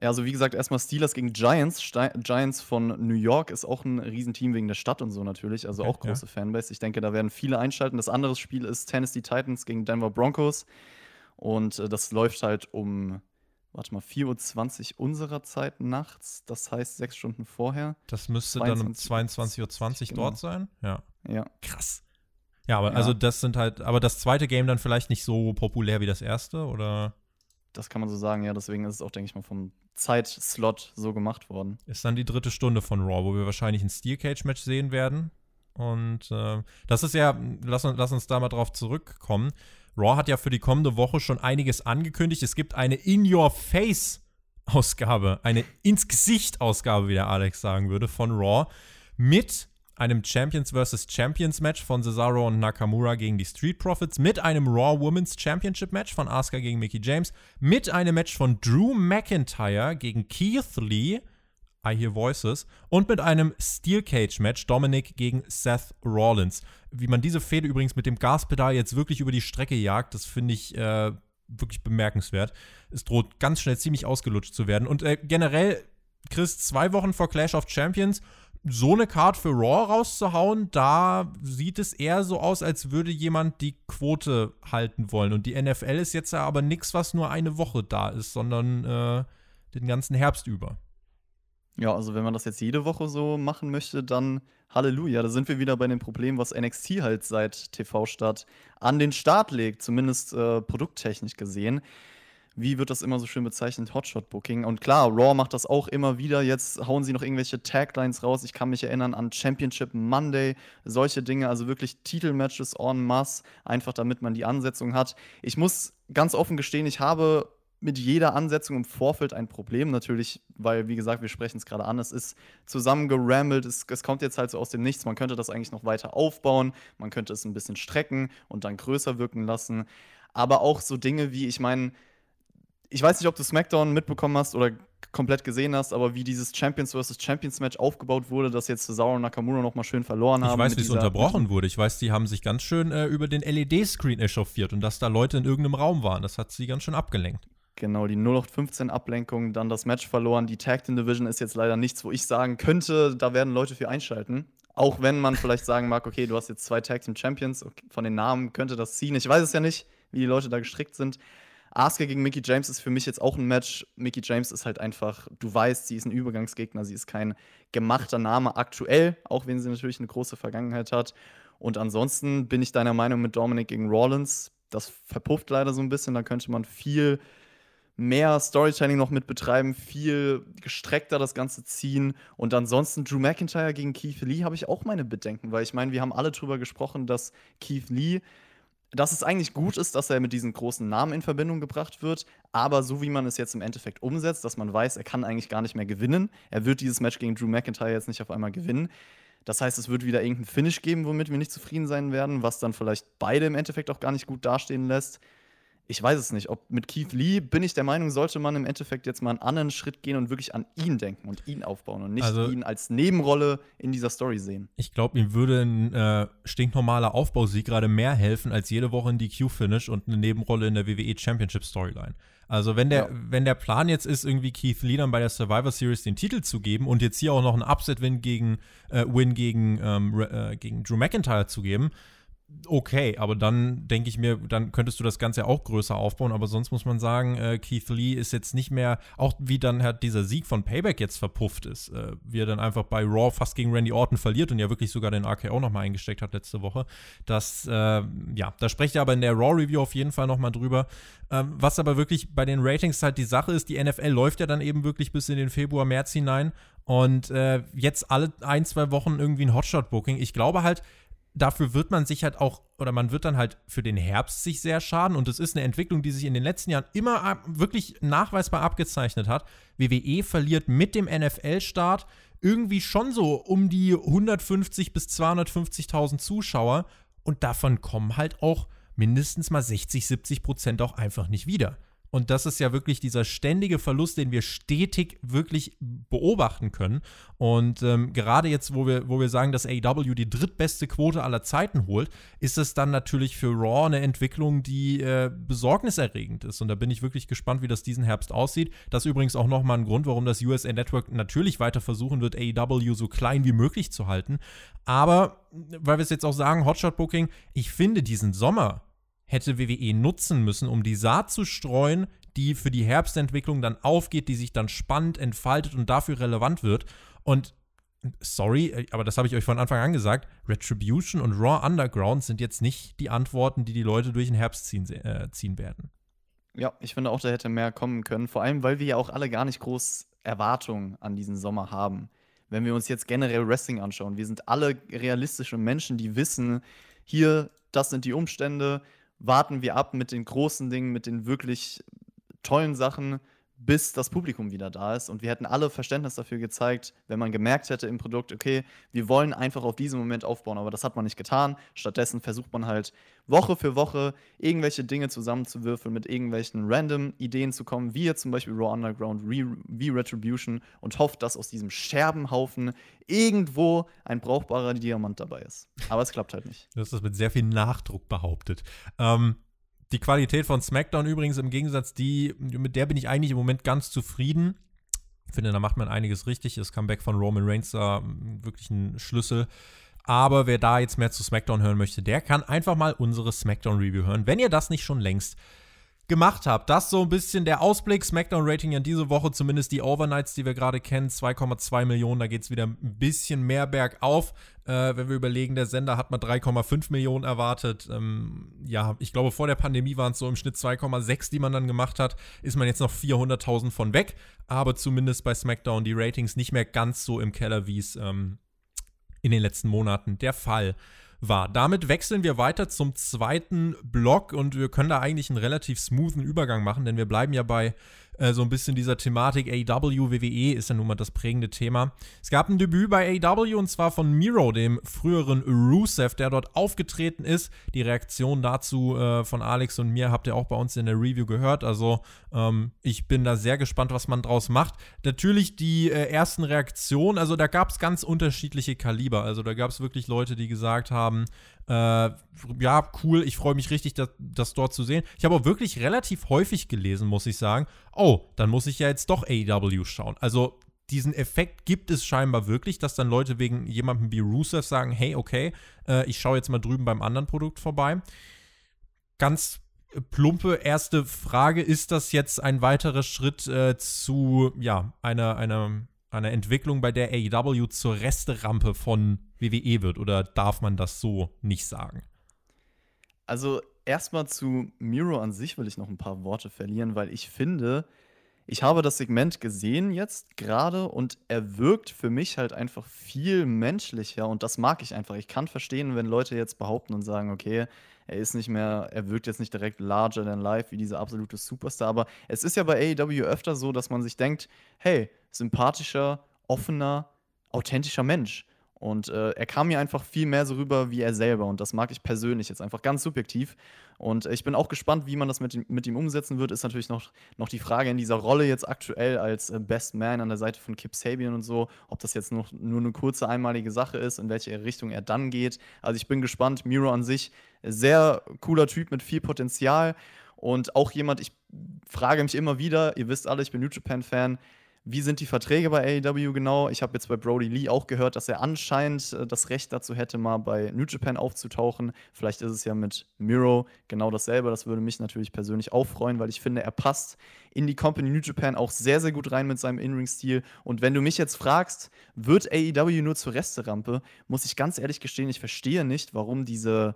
Ja, also wie gesagt, erstmal Steelers gegen Giants. Ste Giants von New York ist auch ein Riesenteam wegen der Stadt und so natürlich, also auch große ja. Fanbase. Ich denke, da werden viele einschalten. Das andere Spiel ist Tennessee Titans gegen Denver Broncos. Und äh, das läuft halt um, warte mal, 4.20 Uhr unserer Zeit nachts. Das heißt sechs Stunden vorher. Das müsste dann um 22.20 Uhr 20 genau. dort sein? Ja. Ja. Krass. Ja, aber ja. also das sind halt, aber das zweite Game dann vielleicht nicht so populär wie das erste, oder? Das kann man so sagen, ja. Deswegen ist es auch, denke ich mal, vom Zeitslot so gemacht worden. Ist dann die dritte Stunde von Raw, wo wir wahrscheinlich ein Steel Cage Match sehen werden. Und äh, das ist ja, lass, lass uns da mal drauf zurückkommen. Raw hat ja für die kommende Woche schon einiges angekündigt. Es gibt eine In-Your-Face-Ausgabe, eine Ins-Gesicht-Ausgabe, wie der Alex sagen würde, von Raw mit einem Champions vs. Champions Match von Cesaro und Nakamura gegen die Street Profits, mit einem Raw Women's Championship Match von Asuka gegen Mickey James, mit einem Match von Drew McIntyre gegen Keith Lee, I Hear Voices, und mit einem Steel Cage Match Dominic gegen Seth Rollins. Wie man diese Fehde übrigens mit dem Gaspedal jetzt wirklich über die Strecke jagt, das finde ich äh, wirklich bemerkenswert. Es droht ganz schnell ziemlich ausgelutscht zu werden. Und äh, generell, Chris, zwei Wochen vor Clash of Champions so eine Card für Raw rauszuhauen, da sieht es eher so aus, als würde jemand die Quote halten wollen. Und die NFL ist jetzt ja aber nichts, was nur eine Woche da ist, sondern äh, den ganzen Herbst über. Ja, also wenn man das jetzt jede Woche so machen möchte, dann Halleluja. Da sind wir wieder bei dem Problem, was NXT halt seit TV-Start an den Start legt, zumindest äh, produkttechnisch gesehen wie wird das immer so schön bezeichnet, Hotshot-Booking. Und klar, Raw macht das auch immer wieder. Jetzt hauen sie noch irgendwelche Taglines raus. Ich kann mich erinnern an Championship Monday, solche Dinge, also wirklich Titelmatches en masse, einfach damit man die Ansetzung hat. Ich muss ganz offen gestehen, ich habe mit jeder Ansetzung im Vorfeld ein Problem. Natürlich, weil, wie gesagt, wir sprechen es gerade an, es ist zusammengerambelt, es, es kommt jetzt halt so aus dem Nichts. Man könnte das eigentlich noch weiter aufbauen, man könnte es ein bisschen strecken und dann größer wirken lassen. Aber auch so Dinge wie, ich meine, ich weiß nicht, ob du SmackDown mitbekommen hast oder komplett gesehen hast, aber wie dieses Champions vs. Champions Match aufgebaut wurde, dass jetzt Cesaro und Nakamura noch mal schön verloren haben. Ich weiß, wie es unterbrochen wurde. Ich weiß, die haben sich ganz schön äh, über den LED-Screen echauffiert und dass da Leute in irgendeinem Raum waren. Das hat sie ganz schön abgelenkt. Genau, die 0815-Ablenkung, dann das Match verloren. Die Tag Team Division ist jetzt leider nichts, wo ich sagen könnte, da werden Leute für einschalten. Auch wenn man vielleicht sagen mag, okay, du hast jetzt zwei Tag Team Champions, okay, von den Namen könnte das ziehen. Ich weiß es ja nicht, wie die Leute da gestrickt sind. Asuka gegen Mickey James ist für mich jetzt auch ein Match. Mickey James ist halt einfach, du weißt, sie ist ein Übergangsgegner, sie ist kein gemachter Name aktuell, auch wenn sie natürlich eine große Vergangenheit hat. Und ansonsten bin ich deiner Meinung mit Dominic gegen Rollins. Das verpufft leider so ein bisschen, da könnte man viel mehr Storytelling noch mit betreiben, viel gestreckter das Ganze ziehen. Und ansonsten Drew McIntyre gegen Keith Lee habe ich auch meine Bedenken, weil ich meine, wir haben alle drüber gesprochen, dass Keith Lee, dass es eigentlich gut ist, dass er mit diesen großen Namen in Verbindung gebracht wird, aber so wie man es jetzt im Endeffekt umsetzt, dass man weiß, er kann eigentlich gar nicht mehr gewinnen. Er wird dieses Match gegen Drew McIntyre jetzt nicht auf einmal gewinnen. Das heißt, es wird wieder irgendeinen Finish geben, womit wir nicht zufrieden sein werden, was dann vielleicht beide im Endeffekt auch gar nicht gut dastehen lässt ich weiß es nicht. Ob mit Keith Lee bin ich der Meinung, sollte man im Endeffekt jetzt mal einen anderen Schritt gehen und wirklich an ihn denken und ihn aufbauen und nicht also, ihn als Nebenrolle in dieser Story sehen. Ich glaube, ihm würde ein äh, stinknormaler Aufbausieg gerade mehr helfen als jede Woche ein DQ-Finish und eine Nebenrolle in der WWE Championship Storyline. Also wenn der, ja. wenn der Plan jetzt ist, irgendwie Keith Lee dann bei der Survivor Series den Titel zu geben und jetzt hier auch noch einen Upset-Win gegen, äh, Win gegen, ähm, äh, gegen Drew McIntyre zu geben, okay, aber dann denke ich mir, dann könntest du das Ganze auch größer aufbauen, aber sonst muss man sagen, äh, Keith Lee ist jetzt nicht mehr, auch wie dann halt dieser Sieg von Payback jetzt verpufft ist, äh, wie er dann einfach bei Raw fast gegen Randy Orton verliert und ja wirklich sogar den RKO nochmal eingesteckt hat letzte Woche. Das, äh, ja, da spreche ich aber in der Raw-Review auf jeden Fall nochmal drüber. Ähm, was aber wirklich bei den Ratings halt die Sache ist, die NFL läuft ja dann eben wirklich bis in den Februar, März hinein und äh, jetzt alle ein, zwei Wochen irgendwie ein Hotshot-Booking. Ich glaube halt, dafür wird man sich halt auch, oder man wird dann halt für den Herbst sich sehr schaden. Und das ist eine Entwicklung, die sich in den letzten Jahren immer wirklich nachweisbar abgezeichnet hat. WWE verliert mit dem NFL-Start irgendwie schon so um die 150 bis 250.000 Zuschauer. Und davon kommen halt auch mindestens mal 60, 70 Prozent auch einfach nicht wieder. Und das ist ja wirklich dieser ständige Verlust, den wir stetig wirklich beobachten können. Und ähm, gerade jetzt, wo wir, wo wir sagen, dass AEW die drittbeste Quote aller Zeiten holt, ist es dann natürlich für Raw eine Entwicklung, die äh, besorgniserregend ist. Und da bin ich wirklich gespannt, wie das diesen Herbst aussieht. Das ist übrigens auch nochmal ein Grund, warum das USA Network natürlich weiter versuchen wird, AEW so klein wie möglich zu halten. Aber, weil wir es jetzt auch sagen, Hotshot Booking, ich finde diesen Sommer hätte WWE nutzen müssen, um die Saat zu streuen, die für die Herbstentwicklung dann aufgeht, die sich dann spannend entfaltet und dafür relevant wird. Und sorry, aber das habe ich euch von Anfang an gesagt, Retribution und Raw Underground sind jetzt nicht die Antworten, die die Leute durch den Herbst ziehen, äh, ziehen werden. Ja, ich finde auch, da hätte mehr kommen können. Vor allem, weil wir ja auch alle gar nicht groß Erwartungen an diesen Sommer haben. Wenn wir uns jetzt generell Wrestling anschauen, wir sind alle realistische Menschen, die wissen, hier, das sind die Umstände, warten wir ab mit den großen Dingen, mit den wirklich tollen Sachen, bis das Publikum wieder da ist. Und wir hätten alle Verständnis dafür gezeigt, wenn man gemerkt hätte im Produkt, okay, wir wollen einfach auf diesen Moment aufbauen, aber das hat man nicht getan. Stattdessen versucht man halt Woche für Woche irgendwelche Dinge zusammenzuwürfeln, mit irgendwelchen random Ideen zu kommen, wie jetzt zum Beispiel Raw Underground, wie Retribution und hofft, dass aus diesem Scherbenhaufen irgendwo ein brauchbarer Diamant dabei ist. Aber es klappt halt nicht. Du hast das mit sehr viel Nachdruck behauptet. Ähm, die Qualität von SmackDown übrigens im Gegensatz, die, mit der bin ich eigentlich im Moment ganz zufrieden. Ich finde, da macht man einiges richtig. Das Comeback von Roman Reigns da wirklich ein Schlüssel. Aber wer da jetzt mehr zu SmackDown hören möchte, der kann einfach mal unsere SmackDown-Review hören. Wenn ihr das nicht schon längst gemacht habe. Das so ein bisschen der Ausblick. Smackdown-Rating ja diese Woche, zumindest die Overnights, die wir gerade kennen, 2,2 Millionen. Da geht es wieder ein bisschen mehr bergauf. Äh, wenn wir überlegen, der Sender hat mal 3,5 Millionen erwartet. Ähm, ja, ich glaube, vor der Pandemie waren es so im Schnitt 2,6, die man dann gemacht hat. Ist man jetzt noch 400.000 von weg. Aber zumindest bei Smackdown die Ratings nicht mehr ganz so im Keller, wie es ähm, in den letzten Monaten der Fall war war. Damit wechseln wir weiter zum zweiten Block und wir können da eigentlich einen relativ smoothen Übergang machen, denn wir bleiben ja bei äh, so ein bisschen dieser Thematik AW, WWE ist ja nun mal das prägende Thema. Es gab ein Debüt bei AW und zwar von Miro, dem früheren Rusev, der dort aufgetreten ist. Die Reaktion dazu äh, von Alex und mir habt ihr auch bei uns in der Review gehört. Also ähm, ich bin da sehr gespannt, was man draus macht. Natürlich die äh, ersten Reaktionen, also da gab es ganz unterschiedliche Kaliber. Also da gab es wirklich Leute, die gesagt haben, äh, ja, cool, ich freue mich richtig, das, das, dort zu sehen. Ich habe auch wirklich relativ häufig gelesen, muss ich sagen. Oh, dann muss ich ja jetzt doch AEW schauen. Also diesen Effekt gibt es scheinbar wirklich, dass dann Leute wegen jemandem wie Rusev sagen, hey, okay, äh, ich schaue jetzt mal drüben beim anderen Produkt vorbei. Ganz plumpe erste Frage: Ist das jetzt ein weiterer Schritt äh, zu ja, einer, einer, einer Entwicklung, bei der AEW zur Resterampe von WWE wird? Oder darf man das so nicht sagen? Also, erstmal zu Miro an sich will ich noch ein paar Worte verlieren, weil ich finde, ich habe das Segment gesehen jetzt gerade und er wirkt für mich halt einfach viel menschlicher und das mag ich einfach. Ich kann verstehen, wenn Leute jetzt behaupten und sagen, okay, er ist nicht mehr, er wirkt jetzt nicht direkt larger than life wie dieser absolute Superstar, aber es ist ja bei AEW öfter so, dass man sich denkt, hey, sympathischer, offener, authentischer Mensch. Und äh, er kam mir einfach viel mehr so rüber wie er selber. Und das mag ich persönlich jetzt einfach ganz subjektiv. Und ich bin auch gespannt, wie man das mit, mit ihm umsetzen wird. Ist natürlich noch, noch die Frage in dieser Rolle jetzt aktuell als äh, Best Man an der Seite von Kip Sabian und so, ob das jetzt noch, nur eine kurze einmalige Sache ist, in welche Richtung er dann geht. Also ich bin gespannt. Miro an sich, sehr cooler Typ mit viel Potenzial. Und auch jemand, ich frage mich immer wieder, ihr wisst alle, ich bin New Japan-Fan, wie sind die Verträge bei AEW genau? Ich habe jetzt bei Brody Lee auch gehört, dass er anscheinend äh, das Recht dazu hätte, mal bei New Japan aufzutauchen. Vielleicht ist es ja mit Miro genau dasselbe. Das würde mich natürlich persönlich auch freuen, weil ich finde, er passt in die Company New Japan auch sehr, sehr gut rein mit seinem In-Ring-Stil. Und wenn du mich jetzt fragst, wird AEW nur zur Resterampe, muss ich ganz ehrlich gestehen, ich verstehe nicht, warum diese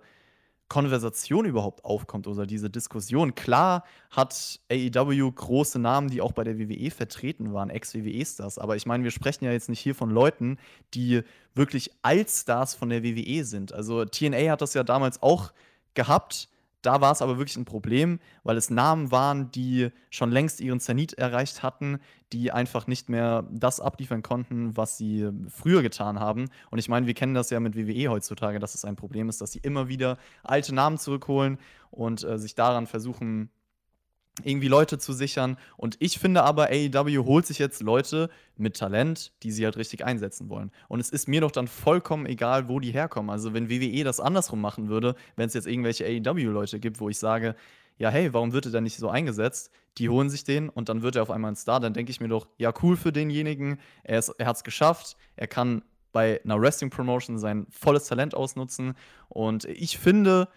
Konversation überhaupt aufkommt oder diese Diskussion. Klar hat AEW große Namen, die auch bei der WWE vertreten waren, Ex-WWE-Stars. Aber ich meine, wir sprechen ja jetzt nicht hier von Leuten, die wirklich Allstars von der WWE sind. Also TNA hat das ja damals auch gehabt da war es aber wirklich ein Problem, weil es Namen waren, die schon längst ihren Zenit erreicht hatten, die einfach nicht mehr das abliefern konnten, was sie früher getan haben. Und ich meine, wir kennen das ja mit WWE heutzutage, dass es ein Problem ist, dass sie immer wieder alte Namen zurückholen und äh, sich daran versuchen, irgendwie Leute zu sichern. Und ich finde aber, AEW holt sich jetzt Leute mit Talent, die sie halt richtig einsetzen wollen. Und es ist mir doch dann vollkommen egal, wo die herkommen. Also, wenn WWE das andersrum machen würde, wenn es jetzt irgendwelche AEW-Leute gibt, wo ich sage, ja, hey, warum wird er denn nicht so eingesetzt? Die holen sich den und dann wird er auf einmal ein Star. Dann denke ich mir doch, ja, cool für denjenigen. Er, er hat es geschafft. Er kann bei einer Wrestling-Promotion sein volles Talent ausnutzen. Und ich finde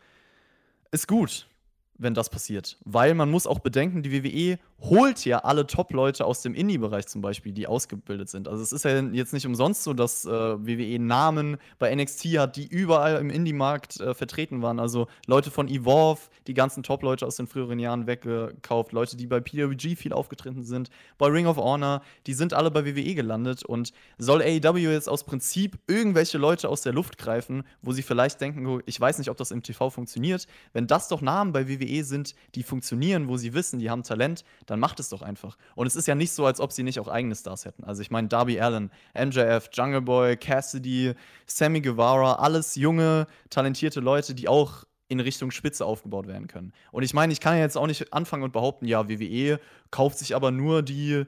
es gut wenn das passiert. Weil man muss auch bedenken, die WWE holt ja alle Top-Leute aus dem Indie-Bereich zum Beispiel, die ausgebildet sind. Also es ist ja jetzt nicht umsonst so, dass äh, WWE Namen bei NXT hat, die überall im Indie-Markt äh, vertreten waren. Also Leute von Evolve, die ganzen Top-Leute aus den früheren Jahren weggekauft, Leute, die bei PWG viel aufgetreten sind, bei Ring of Honor, die sind alle bei WWE gelandet. Und soll AEW jetzt aus Prinzip irgendwelche Leute aus der Luft greifen, wo sie vielleicht denken, oh, ich weiß nicht, ob das im TV funktioniert, wenn das doch Namen bei WWE sind, die funktionieren, wo sie wissen, die haben Talent, dann macht es doch einfach. Und es ist ja nicht so, als ob sie nicht auch eigene Stars hätten. Also ich meine, Darby Allen, MJF, Jungle Boy, Cassidy, Sammy Guevara, alles junge, talentierte Leute, die auch in Richtung Spitze aufgebaut werden können. Und ich meine, ich kann ja jetzt auch nicht anfangen und behaupten, ja, WWE kauft sich aber nur die,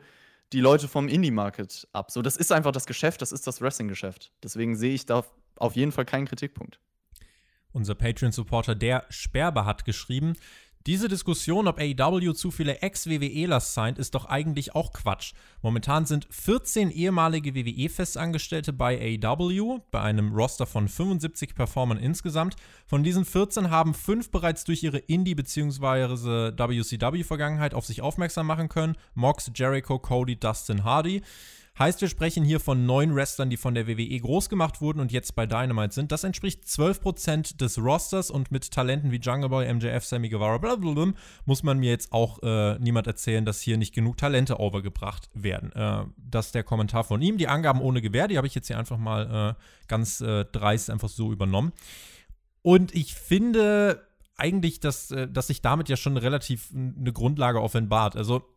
die Leute vom Indie-Market ab. So, das ist einfach das Geschäft, das ist das Wrestling-Geschäft. Deswegen sehe ich da auf jeden Fall keinen Kritikpunkt. Unser Patreon-Supporter, der Sperber, hat geschrieben, diese Diskussion, ob AEW zu viele Ex-WWElers signed, ist doch eigentlich auch Quatsch. Momentan sind 14 ehemalige WWE-Festangestellte bei AEW, bei einem Roster von 75 Performern insgesamt. Von diesen 14 haben fünf bereits durch ihre Indie- bzw. WCW-Vergangenheit auf sich aufmerksam machen können. Mox, Jericho, Cody, Dustin Hardy. Heißt, wir sprechen hier von neun Wrestlern, die von der WWE groß gemacht wurden und jetzt bei Dynamite sind. Das entspricht 12% des Rosters und mit Talenten wie Jungle Boy, MJF, Sammy Guevara, blablabla, muss man mir jetzt auch äh, niemand erzählen, dass hier nicht genug Talente overgebracht werden. Äh, das ist der Kommentar von ihm. Die Angaben ohne Gewähr, die habe ich jetzt hier einfach mal äh, ganz äh, dreist einfach so übernommen. Und ich finde eigentlich, dass, äh, dass sich damit ja schon relativ eine Grundlage offenbart. Also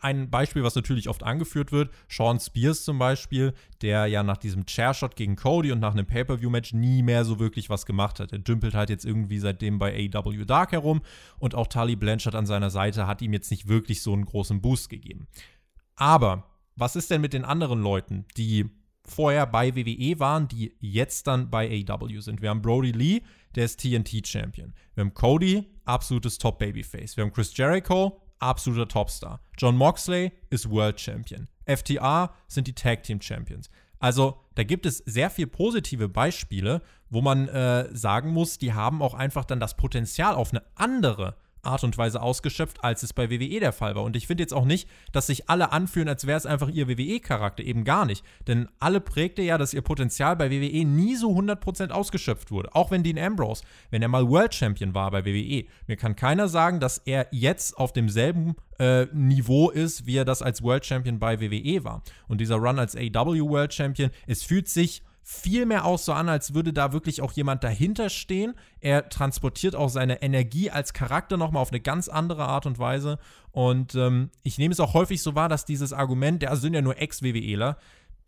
ein Beispiel, was natürlich oft angeführt wird, Sean Spears zum Beispiel, der ja nach diesem Chairshot gegen Cody und nach einem Pay-Per-View-Match nie mehr so wirklich was gemacht hat. Er dümpelt halt jetzt irgendwie seitdem bei AW Dark herum und auch Tully Blanchard an seiner Seite hat ihm jetzt nicht wirklich so einen großen Boost gegeben. Aber was ist denn mit den anderen Leuten, die vorher bei WWE waren, die jetzt dann bei AW sind? Wir haben Brody Lee, der ist TNT-Champion. Wir haben Cody, absolutes Top-Babyface. Wir haben Chris Jericho, absoluter Topstar. John Moxley ist World Champion. FTR sind die Tag Team Champions. Also da gibt es sehr viele positive Beispiele, wo man äh, sagen muss, die haben auch einfach dann das Potenzial auf eine andere Art und Weise ausgeschöpft, als es bei WWE der Fall war. Und ich finde jetzt auch nicht, dass sich alle anfühlen, als wäre es einfach ihr WWE-Charakter. Eben gar nicht. Denn alle prägte ja, dass ihr Potenzial bei WWE nie so 100% ausgeschöpft wurde. Auch wenn Dean Ambrose, wenn er mal World Champion war bei WWE, mir kann keiner sagen, dass er jetzt auf demselben äh, Niveau ist, wie er das als World Champion bei WWE war. Und dieser Run als AW World Champion, es fühlt sich viel mehr auch so an, als würde da wirklich auch jemand dahinter stehen. Er transportiert auch seine Energie als Charakter nochmal auf eine ganz andere Art und Weise. Und ähm, ich nehme es auch häufig so wahr, dass dieses Argument, der sind ja nur Ex-WWEler,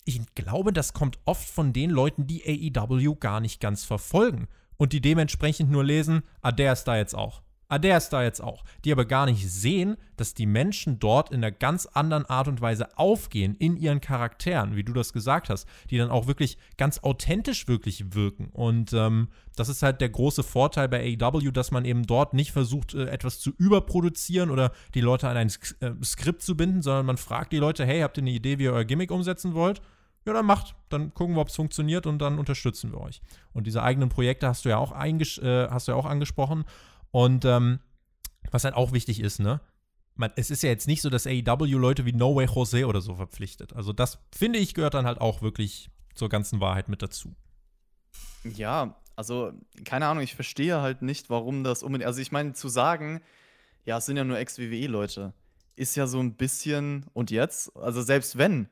ich glaube, das kommt oft von den Leuten, die AEW gar nicht ganz verfolgen und die dementsprechend nur lesen, ah, der ist da jetzt auch. Ah, der ist da jetzt auch. Die aber gar nicht sehen, dass die Menschen dort in einer ganz anderen Art und Weise aufgehen in ihren Charakteren, wie du das gesagt hast, die dann auch wirklich ganz authentisch wirklich wirken. Und ähm, das ist halt der große Vorteil bei AEW, dass man eben dort nicht versucht, äh, etwas zu überproduzieren oder die Leute an ein äh, Skript zu binden, sondern man fragt die Leute, hey, habt ihr eine Idee, wie ihr euer Gimmick umsetzen wollt? Ja, dann macht. Dann gucken wir, ob es funktioniert und dann unterstützen wir euch. Und diese eigenen Projekte hast du ja auch, äh, hast du ja auch angesprochen. Und ähm, was halt auch wichtig ist, ne? Man, es ist ja jetzt nicht so, dass AEW Leute wie No Way Jose oder so verpflichtet. Also das, finde ich, gehört dann halt auch wirklich zur ganzen Wahrheit mit dazu. Ja, also keine Ahnung, ich verstehe halt nicht, warum das unbedingt. Also ich meine, zu sagen, ja, es sind ja nur Ex-WWE-Leute, ist ja so ein bisschen. Und jetzt? Also selbst wenn,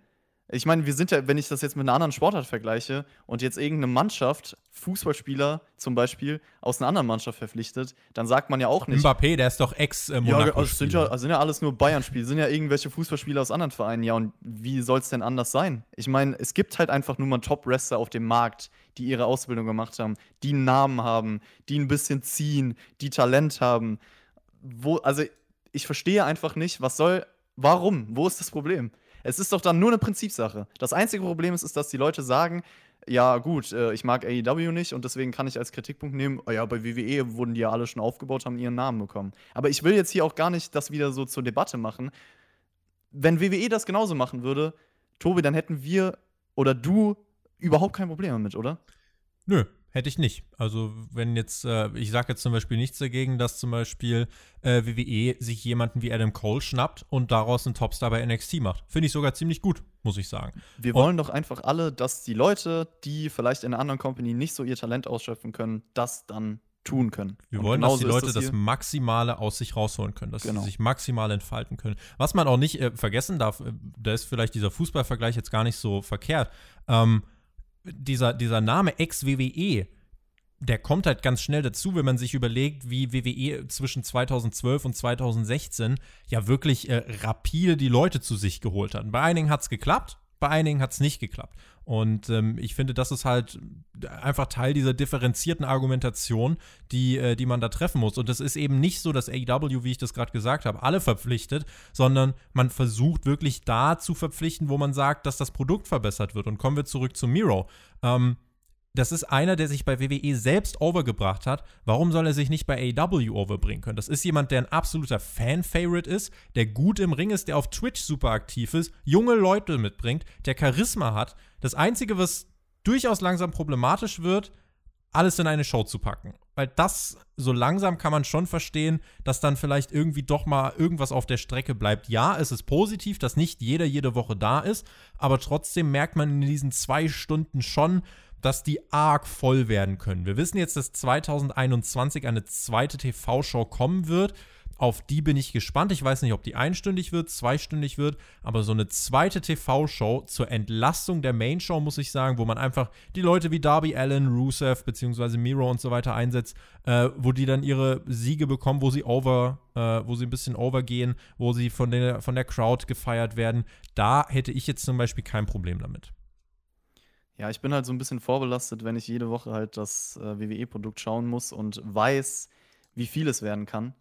ich meine, wir sind ja, wenn ich das jetzt mit einer anderen Sportart vergleiche und jetzt irgendeine Mannschaft, Fußballspieler zum Beispiel, aus einer anderen Mannschaft verpflichtet, dann sagt man ja auch nicht. Mbappé, der ist doch ex äh, Ja, also sind ja, also sind ja alles nur Bayern-Spiele, sind ja irgendwelche Fußballspieler aus anderen Vereinen. Ja, und wie soll es denn anders sein? Ich meine, es gibt halt einfach nur mal Top-Wrestler auf dem Markt, die ihre Ausbildung gemacht haben, die einen Namen haben, die ein bisschen ziehen, die Talent haben. Wo, also ich verstehe einfach nicht, was soll, warum? Wo ist das Problem? Es ist doch dann nur eine Prinzipsache. Das einzige Problem ist, ist dass die Leute sagen, ja, gut, äh, ich mag AEW nicht und deswegen kann ich als Kritikpunkt nehmen, oh ja, bei WWE wurden die ja alle schon aufgebaut, haben ihren Namen bekommen. Aber ich will jetzt hier auch gar nicht das wieder so zur Debatte machen. Wenn WWE das genauso machen würde, Tobi, dann hätten wir oder du überhaupt kein Problem damit, oder? Nö, Hätte ich nicht. Also, wenn jetzt, äh, ich sage jetzt zum Beispiel nichts dagegen, dass zum Beispiel äh, WWE sich jemanden wie Adam Cole schnappt und daraus einen Topstar bei NXT macht. Finde ich sogar ziemlich gut, muss ich sagen. Wir und wollen doch einfach alle, dass die Leute, die vielleicht in einer anderen Company nicht so ihr Talent ausschöpfen können, das dann tun können. Wir und wollen, dass die Leute das, das, Maximale aus sich rausholen können, dass genau. sie sich maximal entfalten können. Was man auch nicht äh, vergessen darf, äh, da ist vielleicht dieser Fußballvergleich jetzt gar nicht so verkehrt. Ähm, dieser, dieser Name Ex-WWE, der kommt halt ganz schnell dazu, wenn man sich überlegt, wie WWE zwischen 2012 und 2016 ja wirklich äh, rapide die Leute zu sich geholt hat. Bei einigen hat es geklappt, bei einigen hat es nicht geklappt. Und ähm, ich finde, das ist halt einfach Teil dieser differenzierten Argumentation, die, äh, die man da treffen muss. Und es ist eben nicht so, dass AEW, wie ich das gerade gesagt habe, alle verpflichtet, sondern man versucht wirklich da zu verpflichten, wo man sagt, dass das Produkt verbessert wird. Und kommen wir zurück zu Miro. Ähm, das ist einer, der sich bei WWE selbst overgebracht hat. Warum soll er sich nicht bei AEW overbringen können? Das ist jemand, der ein absoluter Fan-Favorite ist, der gut im Ring ist, der auf Twitch super aktiv ist, junge Leute mitbringt, der Charisma hat. Das Einzige, was durchaus langsam problematisch wird, alles in eine Show zu packen. Weil das, so langsam kann man schon verstehen, dass dann vielleicht irgendwie doch mal irgendwas auf der Strecke bleibt. Ja, es ist positiv, dass nicht jeder jede Woche da ist, aber trotzdem merkt man in diesen zwei Stunden schon, dass die arg voll werden können. Wir wissen jetzt, dass 2021 eine zweite TV-Show kommen wird. Auf die bin ich gespannt. Ich weiß nicht, ob die einstündig wird, zweistündig wird, aber so eine zweite TV-Show zur Entlastung der Main-Show, muss ich sagen, wo man einfach die Leute wie Darby Allen, Rusev bzw. Miro und so weiter einsetzt, äh, wo die dann ihre Siege bekommen, wo sie over, äh, wo sie ein bisschen overgehen, wo sie von der, von der Crowd gefeiert werden. Da hätte ich jetzt zum Beispiel kein Problem damit. Ja, ich bin halt so ein bisschen vorbelastet, wenn ich jede Woche halt das äh, WWE-Produkt schauen muss und weiß, wie viel es werden kann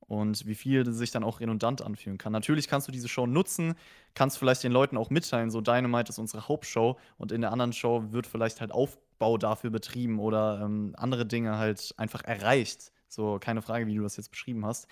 und wie viel sich dann auch redundant anfühlen kann. Natürlich kannst du diese Show nutzen, kannst vielleicht den Leuten auch mitteilen, so Dynamite ist unsere Hauptshow und in der anderen Show wird vielleicht halt Aufbau dafür betrieben oder ähm, andere Dinge halt einfach erreicht. So, keine Frage, wie du das jetzt beschrieben hast.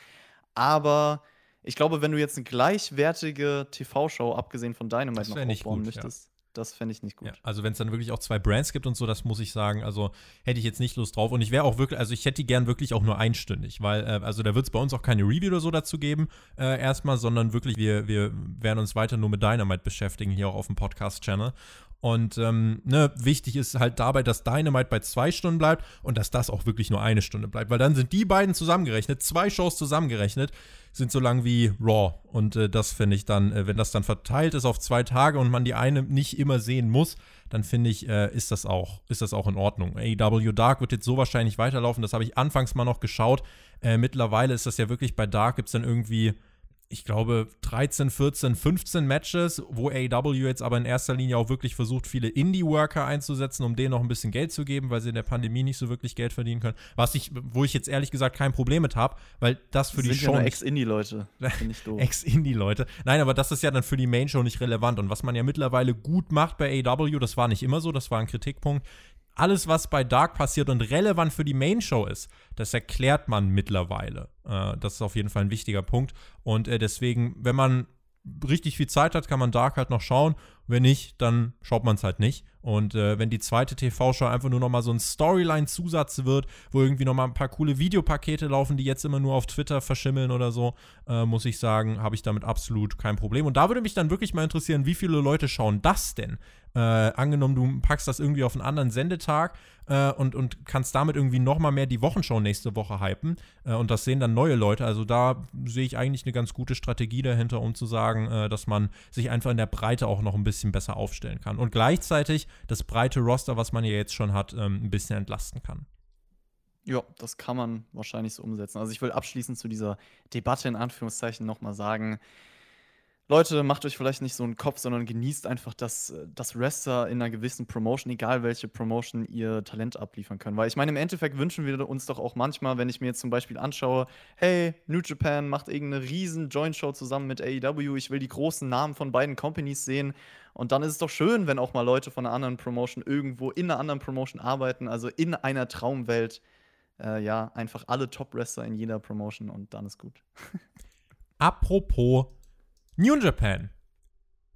Aber ich glaube, wenn du jetzt eine gleichwertige TV-Show, abgesehen von Dynamite, noch aufbauen gut, möchtest, Das fände ich nicht gut. Ja, also wenn es dann wirklich auch zwei Brands gibt und so, das muss ich sagen, also hätte ich jetzt nicht Lust drauf. Und ich wäre auch wirklich, also ich hätte die gern wirklich auch nur einstündig, weil, äh, also da wird es bei uns auch keine Review oder so dazu geben, äh, erstmal, sondern wirklich, wir, wir werden uns weiter nur mit Dynamite beschäftigen, hier auch auf dem Podcast-Channel. Und ähm, ne, wichtig ist halt dabei, dass Dynamite bei zwei Stunden bleibt und dass das auch wirklich nur eine Stunde bleibt, weil dann sind die beiden zusammengerechnet, zwei Shows zusammengerechnet, sind so lang wie Raw. Und äh, das finde ich dann, äh, wenn das dann verteilt ist auf zwei Tage und man die eine nicht immer sehen muss, dann finde ich, äh, ist, das auch, ist das auch in Ordnung. AEW Dark wird jetzt so wahrscheinlich weiterlaufen, das habe ich anfangs mal noch geschaut. Äh, mittlerweile ist das ja wirklich bei Dark, gibt es dann irgendwie ich glaube, 13, 14, 15 Matches, wo AEW jetzt aber in erster Linie auch wirklich versucht, viele Indie-Worker einzusetzen, um denen noch ein bisschen Geld zu geben, weil sie in der Pandemie nicht so wirklich Geld verdienen können. Was ich, wo ich jetzt ehrlich gesagt kein Problem mit habe, weil das für das die Show. Ja Ex-Indie-Leute. [LAUGHS] Ex-Indie-Leute. Nein, aber das ist ja dann für die Main-Show nicht relevant. Und was man ja mittlerweile gut macht bei AEW, das war nicht immer so, das war ein Kritikpunkt, alles, was bei Dark passiert und relevant für die Main Show ist, das erklärt man mittlerweile. Äh, das ist auf jeden Fall ein wichtiger Punkt. Und äh, deswegen, wenn man richtig viel Zeit hat, kann man Dark halt noch schauen. Wenn nicht, dann schaut man es halt nicht. Und äh, wenn die zweite TV-Show einfach nur noch mal so ein Storyline-Zusatz wird, wo irgendwie noch mal ein paar coole Videopakete laufen, die jetzt immer nur auf Twitter verschimmeln oder so, äh, muss ich sagen, habe ich damit absolut kein Problem. Und da würde mich dann wirklich mal interessieren, wie viele Leute schauen das denn? Äh, angenommen, du packst das irgendwie auf einen anderen Sendetag äh, und, und kannst damit irgendwie noch mal mehr die Wochenshow nächste Woche hypen. Äh, und das sehen dann neue Leute. Also da sehe ich eigentlich eine ganz gute Strategie dahinter, um zu sagen, äh, dass man sich einfach in der Breite auch noch ein bisschen besser aufstellen kann. Und gleichzeitig das breite Roster, was man ja jetzt schon hat, ähm, ein bisschen entlasten kann. Ja, das kann man wahrscheinlich so umsetzen. Also ich will abschließend zu dieser Debatte in Anführungszeichen nochmal sagen, Leute, macht euch vielleicht nicht so einen Kopf, sondern genießt einfach, dass, dass Wrestler in einer gewissen Promotion, egal welche Promotion, ihr Talent abliefern können. Weil ich meine, im Endeffekt wünschen wir uns doch auch manchmal, wenn ich mir jetzt zum Beispiel anschaue, hey, New Japan macht irgendeine riesen Joint-Show zusammen mit AEW, ich will die großen Namen von beiden Companies sehen. Und dann ist es doch schön, wenn auch mal Leute von einer anderen Promotion irgendwo in einer anderen Promotion arbeiten, also in einer Traumwelt. Äh, ja, einfach alle Top-Wrestler in jeder Promotion und dann ist gut. [LAUGHS] Apropos New Japan.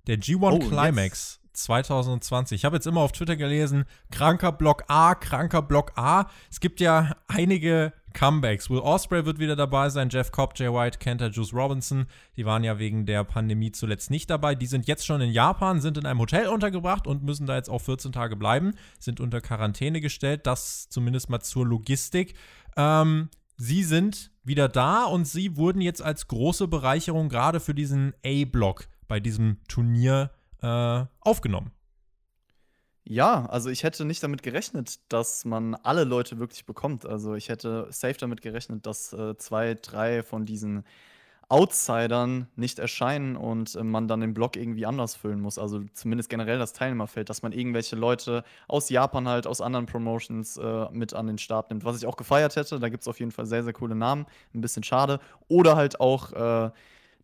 Der G1 oh, Climax yes. 2020. Ich habe jetzt immer auf Twitter gelesen, kranker Block A, kranker Block A. Es gibt ja einige Comebacks. Will Osprey wird wieder dabei sein, Jeff Cobb, Jay White, Kenter, Juice Robinson. Die waren ja wegen der Pandemie zuletzt nicht dabei. Die sind jetzt schon in Japan, sind in einem Hotel untergebracht und müssen da jetzt auch 14 Tage bleiben, sind unter Quarantäne gestellt. Das zumindest mal zur Logistik. Ähm, Sie sind wieder da und sie wurden jetzt als große Bereicherung gerade für diesen A-Block bei diesem Turnier äh, aufgenommen. Ja, also ich hätte nicht damit gerechnet, dass man alle Leute wirklich bekommt. Also ich hätte safe damit gerechnet, dass äh, zwei, drei von diesen Outsidern nicht erscheinen und äh, man dann den Block irgendwie anders füllen muss. Also zumindest generell das Teilnehmerfeld, dass man irgendwelche Leute aus Japan halt, aus anderen Promotions äh, mit an den Start nimmt. Was ich auch gefeiert hätte, da gibt es auf jeden Fall sehr, sehr coole Namen. Ein bisschen schade. Oder halt auch äh,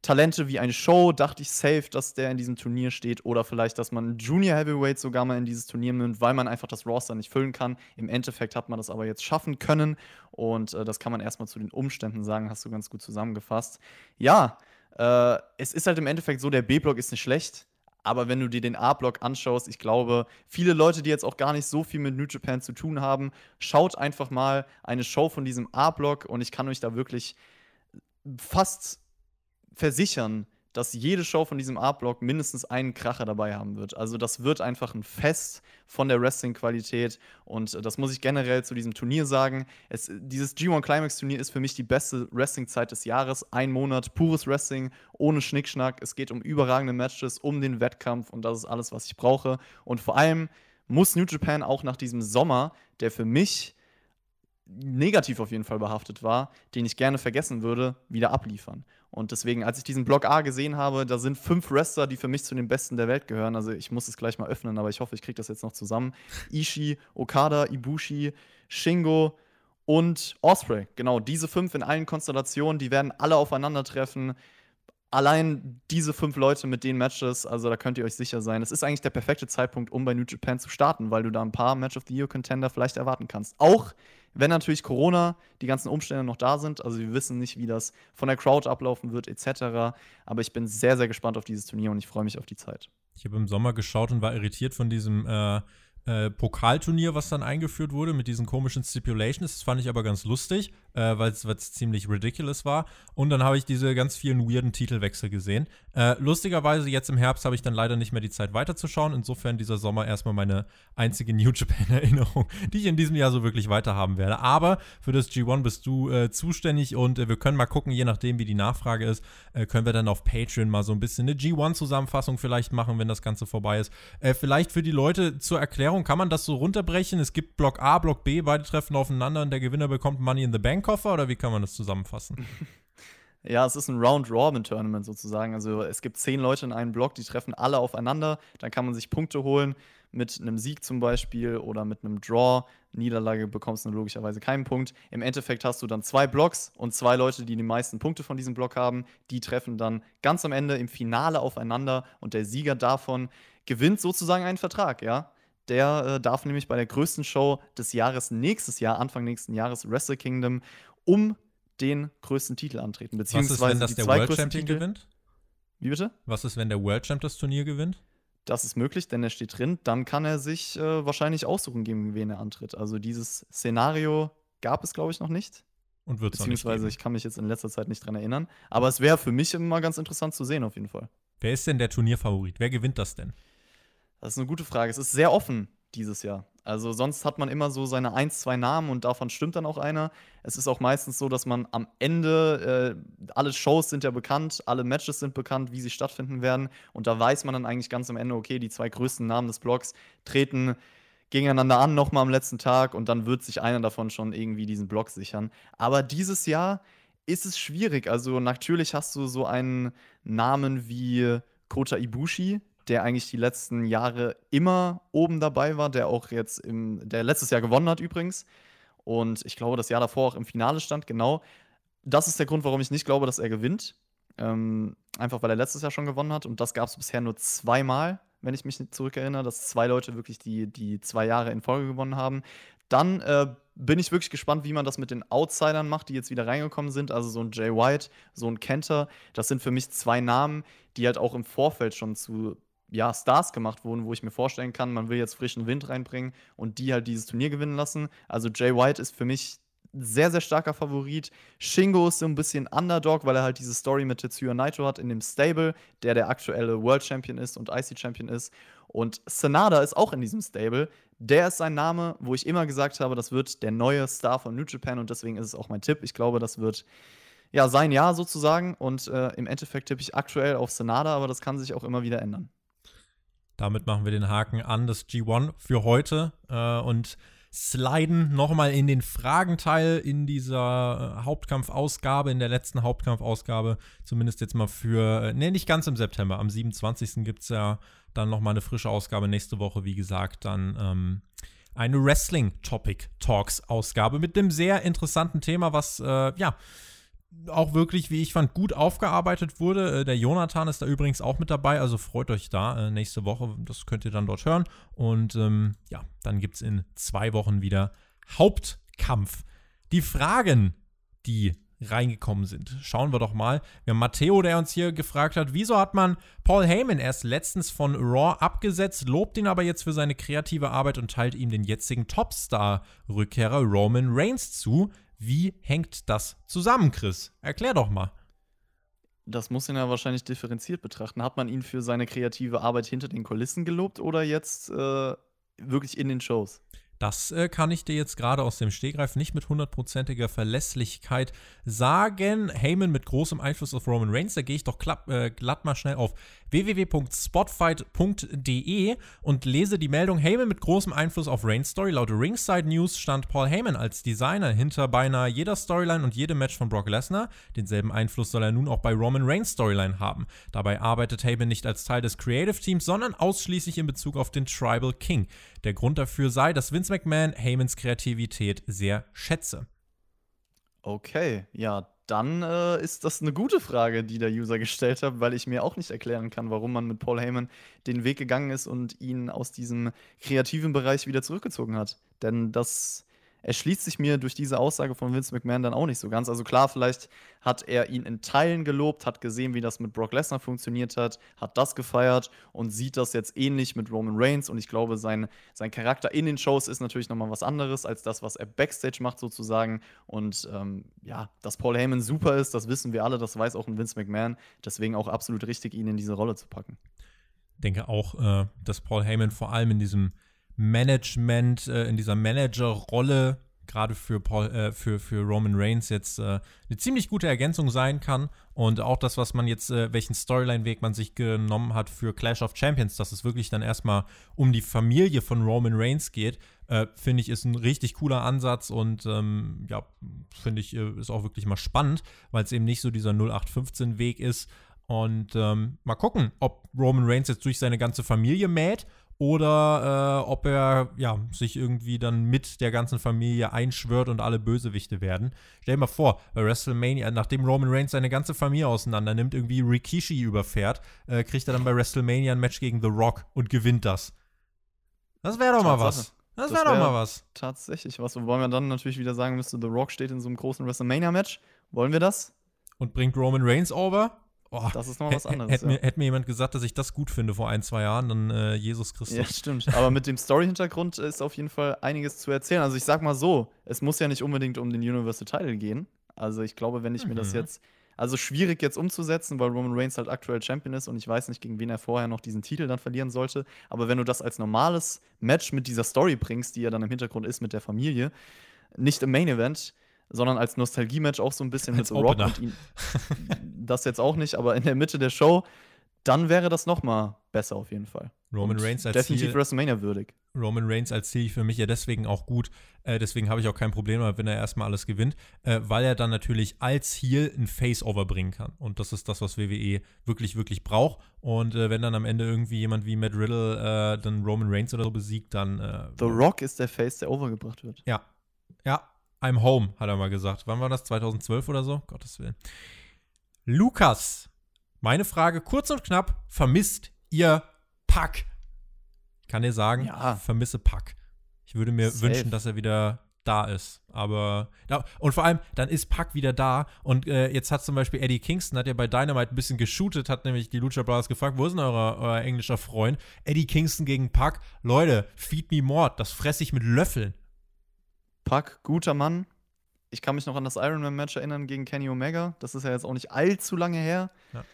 Talente wie eine Show, dachte ich safe, dass der in diesem Turnier steht. Oder vielleicht, dass man Junior Heavyweight sogar mal in dieses Turnier nimmt, weil man einfach das Roster nicht füllen kann. Im Endeffekt hat man das aber jetzt schaffen können. Und äh, das kann man erstmal zu den Umständen sagen, hast du ganz gut zusammengefasst. Ja, äh, es ist halt im Endeffekt so, der B-Block ist nicht schlecht. Aber wenn du dir den A-Block anschaust, ich glaube, viele Leute, die jetzt auch gar nicht so viel mit New Japan zu tun haben, schaut einfach mal eine Show von diesem A-Block und ich kann euch da wirklich fast versichern, dass jede Show von diesem A-Block mindestens einen Kracher dabei haben wird. Also das wird einfach ein Fest von der Wrestling-Qualität und äh, das muss ich generell zu diesem Turnier sagen. Es, dieses G1 Climax-Turnier ist für mich die beste Wrestling-Zeit des Jahres. Ein Monat pures Wrestling, ohne Schnickschnack. Es geht um überragende Matches, um den Wettkampf und das ist alles, was ich brauche. Und vor allem muss New Japan auch nach diesem Sommer, der für mich negativ auf jeden Fall behaftet war, den ich gerne vergessen würde, wieder abliefern. Und deswegen, als ich diesen Block A gesehen habe, da sind fünf Wrestler, die für mich zu den Besten der Welt gehören. Also ich muss es gleich mal öffnen, aber ich hoffe, ich kriege das jetzt noch zusammen. Ishii, Okada, Ibushi, Shingo und Osprey. Genau, diese fünf in allen Konstellationen, die werden alle aufeinandertreffen. Allein diese fünf Leute mit den Matches, also da könnt ihr euch sicher sein, es ist eigentlich der perfekte Zeitpunkt, um bei New Japan zu starten, weil du da ein paar Match of the Year Contender vielleicht erwarten kannst. Auch wenn natürlich Corona, die ganzen Umstände noch da sind. Also wir wissen nicht, wie das von der Crowd ablaufen wird, etc. Aber ich bin sehr, sehr gespannt auf dieses Turnier und ich freue mich auf die Zeit. Ich habe im Sommer geschaut und war irritiert von diesem äh, äh, Pokalturnier, was dann eingeführt wurde mit diesen komischen Stipulations. Das fand ich aber ganz lustig, äh, weil es ziemlich ridiculous war. Und dann habe ich diese ganz vielen weirden Titelwechsel gesehen. Äh, lustigerweise, jetzt im Herbst habe ich dann leider nicht mehr die Zeit weiterzuschauen. Insofern dieser Sommer erstmal meine einzige [LAUGHS] New Japan-Erinnerung, die ich in diesem Jahr so wirklich weiterhaben werde. Aber für das G1 bist du äh, zuständig und äh, wir können mal gucken, je nachdem, wie die Nachfrage ist, äh, können wir dann auf Patreon mal so ein bisschen eine G1-Zusammenfassung vielleicht machen, wenn das Ganze vorbei ist. Äh, vielleicht für die Leute zur Erklärung, kann man das so runterbrechen? Es gibt Block A, Block B, beide treffen aufeinander und der Gewinner bekommt Money in the Bank Koffer oder wie kann man das zusammenfassen? [LAUGHS] Ja, es ist ein Round-Robin-Tournament sozusagen. Also es gibt zehn Leute in einem Block, die treffen alle aufeinander. Dann kann man sich Punkte holen mit einem Sieg zum Beispiel oder mit einem Draw. Niederlage bekommst du logischerweise keinen Punkt. Im Endeffekt hast du dann zwei Blocks und zwei Leute, die die meisten Punkte von diesem Block haben. Die treffen dann ganz am Ende im Finale aufeinander und der Sieger davon gewinnt sozusagen einen Vertrag, ja. Der äh, darf nämlich bei der größten Show des Jahres nächstes Jahr, Anfang nächsten Jahres, Wrestle Kingdom, um den größten Titel antreten. Beziehungsweise Was ist, wenn das der World Champion Titel. gewinnt? Wie bitte? Was ist, wenn der World Champ das Turnier gewinnt? Das ist möglich, denn er steht drin. Dann kann er sich äh, wahrscheinlich aussuchen, gegen wen er antritt. Also dieses Szenario gab es, glaube ich, noch nicht. Und wird es Beziehungsweise, ich kann mich jetzt in letzter Zeit nicht dran erinnern. Aber es wäre für mich immer ganz interessant zu sehen, auf jeden Fall. Wer ist denn der Turnierfavorit? Wer gewinnt das denn? Das ist eine gute Frage. Es ist sehr offen dieses Jahr. Also sonst hat man immer so seine ein, zwei Namen und davon stimmt dann auch einer. Es ist auch meistens so, dass man am Ende, äh, alle Shows sind ja bekannt, alle Matches sind bekannt, wie sie stattfinden werden. Und da weiß man dann eigentlich ganz am Ende, okay, die zwei größten Namen des Blogs treten gegeneinander an, nochmal am letzten Tag und dann wird sich einer davon schon irgendwie diesen Block sichern. Aber dieses Jahr ist es schwierig. Also natürlich hast du so einen Namen wie Kota Ibushi, der eigentlich die letzten Jahre immer oben dabei war, der auch jetzt im, der letztes Jahr gewonnen hat übrigens. Und ich glaube, das Jahr davor auch im Finale stand, genau. Das ist der Grund, warum ich nicht glaube, dass er gewinnt. Ähm, einfach weil er letztes Jahr schon gewonnen hat. Und das gab es bisher nur zweimal, wenn ich mich zurückerinnere, dass zwei Leute wirklich die, die zwei Jahre in Folge gewonnen haben. Dann äh, bin ich wirklich gespannt, wie man das mit den Outsidern macht, die jetzt wieder reingekommen sind. Also so ein Jay White, so ein Kenter. Das sind für mich zwei Namen, die halt auch im Vorfeld schon zu ja, Stars gemacht wurden, wo ich mir vorstellen kann, man will jetzt frischen Wind reinbringen und die halt dieses Turnier gewinnen lassen. Also Jay White ist für mich sehr, sehr starker Favorit. Shingo ist so ein bisschen Underdog, weil er halt diese Story mit Tetsuya Naito hat in dem Stable, der der aktuelle World Champion ist und IC Champion ist. Und Sanada ist auch in diesem Stable. Der ist sein Name, wo ich immer gesagt habe, das wird der neue Star von New Japan und deswegen ist es auch mein Tipp. Ich glaube, das wird ja sein Jahr sozusagen und äh, im Endeffekt tippe ich aktuell auf Sanada, aber das kann sich auch immer wieder ändern. Damit machen wir den Haken an das G1 für heute äh, und sliden nochmal in den Fragenteil in dieser äh, Hauptkampfausgabe, in der letzten Hauptkampfausgabe, zumindest jetzt mal für, ne, nicht ganz im September, am 27. gibt es ja dann nochmal eine frische Ausgabe nächste Woche, wie gesagt, dann ähm, eine Wrestling Topic Talks Ausgabe mit einem sehr interessanten Thema, was, äh, ja, auch wirklich, wie ich fand, gut aufgearbeitet wurde. Äh, der Jonathan ist da übrigens auch mit dabei, also freut euch da äh, nächste Woche. Das könnt ihr dann dort hören. Und ähm, ja, dann gibt es in zwei Wochen wieder Hauptkampf. Die Fragen, die reingekommen sind. Schauen wir doch mal. Wir haben Matteo, der uns hier gefragt hat, wieso hat man Paul Heyman erst letztens von Raw abgesetzt, lobt ihn aber jetzt für seine kreative Arbeit und teilt ihm den jetzigen Topstar-Rückkehrer Roman Reigns zu. Wie hängt das zusammen, Chris? Erklär doch mal. Das muss ihn ja wahrscheinlich differenziert betrachten. Hat man ihn für seine kreative Arbeit hinter den Kulissen gelobt oder jetzt äh, wirklich in den Shows? Das äh, kann ich dir jetzt gerade aus dem Stegreif nicht mit hundertprozentiger Verlässlichkeit sagen. Heyman mit großem Einfluss auf Roman Reigns, da gehe ich doch klapp, äh, glatt mal schnell auf www.spotfight.de und lese die Meldung Heyman mit großem Einfluss auf Reigns Story. Laut Ringside News stand Paul Heyman als Designer hinter beinahe jeder Storyline und jedem Match von Brock Lesnar. Denselben Einfluss soll er nun auch bei Roman Reigns Storyline haben. Dabei arbeitet Heyman nicht als Teil des Creative Teams, sondern ausschließlich in Bezug auf den Tribal King. Der Grund dafür sei, dass Vince McMahon Heymans Kreativität sehr schätze. Okay, ja, dann äh, ist das eine gute Frage, die der User gestellt hat, weil ich mir auch nicht erklären kann, warum man mit Paul Heyman den Weg gegangen ist und ihn aus diesem kreativen Bereich wieder zurückgezogen hat. Denn das erschließt sich mir durch diese Aussage von Vince McMahon dann auch nicht so ganz. Also klar, vielleicht hat er ihn in Teilen gelobt, hat gesehen, wie das mit Brock Lesnar funktioniert hat, hat das gefeiert und sieht das jetzt ähnlich mit Roman Reigns. Und ich glaube, sein, sein Charakter in den Shows ist natürlich nochmal was anderes als das, was er backstage macht sozusagen. Und ähm, ja, dass Paul Heyman super ist, das wissen wir alle, das weiß auch ein Vince McMahon. Deswegen auch absolut richtig, ihn in diese Rolle zu packen. Ich denke auch, äh, dass Paul Heyman vor allem in diesem Management, äh, in dieser Manager-Rolle, gerade für, äh, für, für Roman Reigns jetzt äh, eine ziemlich gute Ergänzung sein kann. Und auch das, was man jetzt, äh, welchen Storyline-Weg man sich genommen hat für Clash of Champions, dass es wirklich dann erstmal um die Familie von Roman Reigns geht, äh, finde ich, ist ein richtig cooler Ansatz und ähm, ja, finde ich, äh, ist auch wirklich mal spannend, weil es eben nicht so dieser 0815-Weg ist. Und ähm, mal gucken, ob Roman Reigns jetzt durch seine ganze Familie mäht oder äh, ob er ja, sich irgendwie dann mit der ganzen Familie einschwört und alle Bösewichte werden. Stell dir mal vor, bei WrestleMania, nachdem Roman Reigns seine ganze Familie auseinander nimmt, irgendwie Rikishi überfährt, äh, kriegt er dann bei WrestleMania ein Match gegen The Rock und gewinnt das. Das wäre doch mal was. Das wäre wär doch mal was. Tatsächlich was. Wobei man dann natürlich wieder sagen müsste, The Rock steht in so einem großen WrestleMania-Match. Wollen wir das? Und bringt Roman Reigns over? Oh, das ist noch was anderes. Hätte ja. mir, hätt mir, jemand gesagt, dass ich das gut finde vor ein, zwei Jahren, dann äh, Jesus Christus. Ja, stimmt. Aber mit dem Story-Hintergrund ist auf jeden Fall einiges zu erzählen. Also ich sag mal so, es muss ja nicht unbedingt um den Universal Title gehen. Also ich glaube, wenn ich mhm. mir das mhm. jetzt, also schwierig jetzt umzusetzen, weil Roman Reigns halt aktuell Champion ist und ich weiß nicht, gegen wen er vorher noch diesen Titel dann verlieren sollte. Aber wenn du das als normales Match mit dieser Story bringst, die ja dann im Hintergrund ist mit der Familie, nicht im Main Event, sondern als Nostalgie-Match auch so ein bisschen als mit The Rock und ihn. [LAUGHS] das jetzt auch nicht, aber in der Mitte der Show, dann wäre das noch mal besser auf jeden Fall. Roman und Reigns als definitiv Ziel, WrestleMania würdig. Roman Reigns als Ziel für mich ja deswegen auch gut. Äh, deswegen habe ich auch kein Problem wenn er erstmal alles gewinnt, äh, weil er dann natürlich als Heel ein Face-Over bringen kann. Und das ist das, was WWE wirklich, wirklich braucht. Und äh, wenn dann am Ende irgendwie jemand wie Matt Riddle äh, dann Roman Reigns oder so besiegt, dann. Äh, The Rock ist der Face, der overgebracht wird. Ja. Ja, I'm home, hat er mal gesagt. Wann war das? 2012 oder so? Gottes Willen. Lukas, meine Frage kurz und knapp: Vermisst ihr Pack? Kann dir sagen, ja. vermisse Pack. Ich würde mir Safe. wünschen, dass er wieder da ist. Aber ja, und vor allem, dann ist Pack wieder da. Und äh, jetzt hat zum Beispiel Eddie Kingston, hat ja bei Dynamite ein bisschen geshootet, hat nämlich die Lucha Brothers gefragt, wo ist denn euer, euer englischer Freund? Eddie Kingston gegen Pack. Leute, feed me more, das fresse ich mit Löffeln. Pack, guter Mann. Ich kann mich noch an das Ironman-Match erinnern gegen Kenny Omega. Das ist ja jetzt auch nicht allzu lange her. Ja.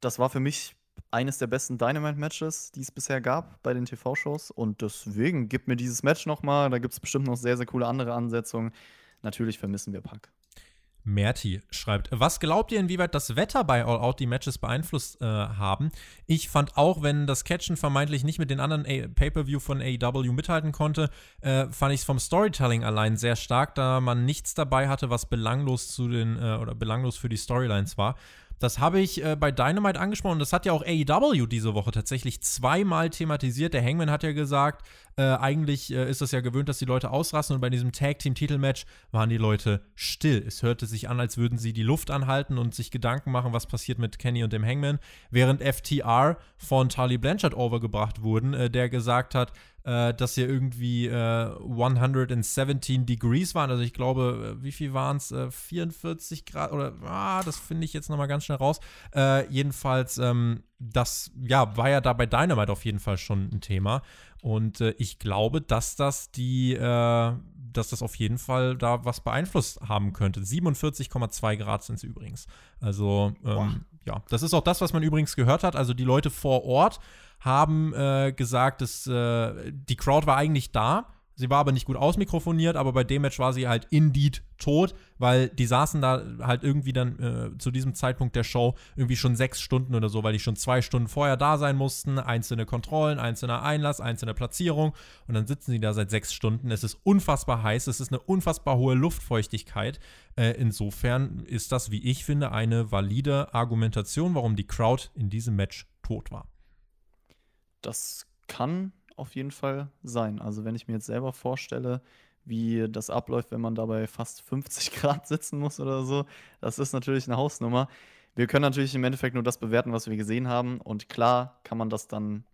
Das war für mich eines der besten Dynamite-Matches, die es bisher gab bei den TV-Shows. Und deswegen gibt mir dieses Match noch mal. Da gibt es bestimmt noch sehr, sehr coole andere Ansetzungen. Natürlich vermissen wir Pack. Merti schreibt, was glaubt ihr, inwieweit das Wetter bei All Out die Matches beeinflusst äh, haben? Ich fand auch, wenn das Catchen vermeintlich nicht mit den anderen Pay-Per-View von AEW mithalten konnte, äh, fand ich es vom Storytelling allein sehr stark, da man nichts dabei hatte, was belanglos zu den äh, oder belanglos für die Storylines war. Das habe ich äh, bei Dynamite angesprochen. Das hat ja auch AEW diese Woche tatsächlich zweimal thematisiert. Der Hangman hat ja gesagt, äh, eigentlich äh, ist das ja gewöhnt, dass die Leute ausrasten. Und bei diesem Tag-Team-Titelmatch waren die Leute still. Es hörte sich an, als würden sie die Luft anhalten und sich Gedanken machen, was passiert mit Kenny und dem Hangman. Während FTR von Charlie Blanchard overgebracht wurden, äh, der gesagt hat, äh, dass hier irgendwie äh, 117 Degrees waren. Also ich glaube, äh, wie viel waren es? Äh, 44 Grad oder ah, das finde ich jetzt nochmal ganz schnell raus. Äh, jedenfalls, ähm, das ja, war ja da bei Dynamite auf jeden Fall schon ein Thema. Und ich glaube, dass das die, dass das auf jeden Fall da was beeinflusst haben könnte. 47,2 Grad sind es übrigens. Also ähm, ja, das ist auch das, was man übrigens gehört hat. Also die Leute vor Ort haben äh, gesagt, dass äh, die Crowd war eigentlich da. Sie war aber nicht gut ausmikrofoniert, aber bei dem Match war sie halt indeed tot, weil die saßen da halt irgendwie dann äh, zu diesem Zeitpunkt der Show irgendwie schon sechs Stunden oder so, weil die schon zwei Stunden vorher da sein mussten. Einzelne Kontrollen, einzelner Einlass, einzelne Platzierung. Und dann sitzen sie da seit sechs Stunden. Es ist unfassbar heiß, es ist eine unfassbar hohe Luftfeuchtigkeit. Äh, insofern ist das, wie ich finde, eine valide Argumentation, warum die Crowd in diesem Match tot war. Das kann auf jeden Fall sein. Also wenn ich mir jetzt selber vorstelle, wie das abläuft, wenn man dabei fast 50 [LAUGHS] Grad sitzen muss oder so. Das ist natürlich eine Hausnummer. Wir können natürlich im Endeffekt nur das bewerten, was wir gesehen haben. Und klar kann man das dann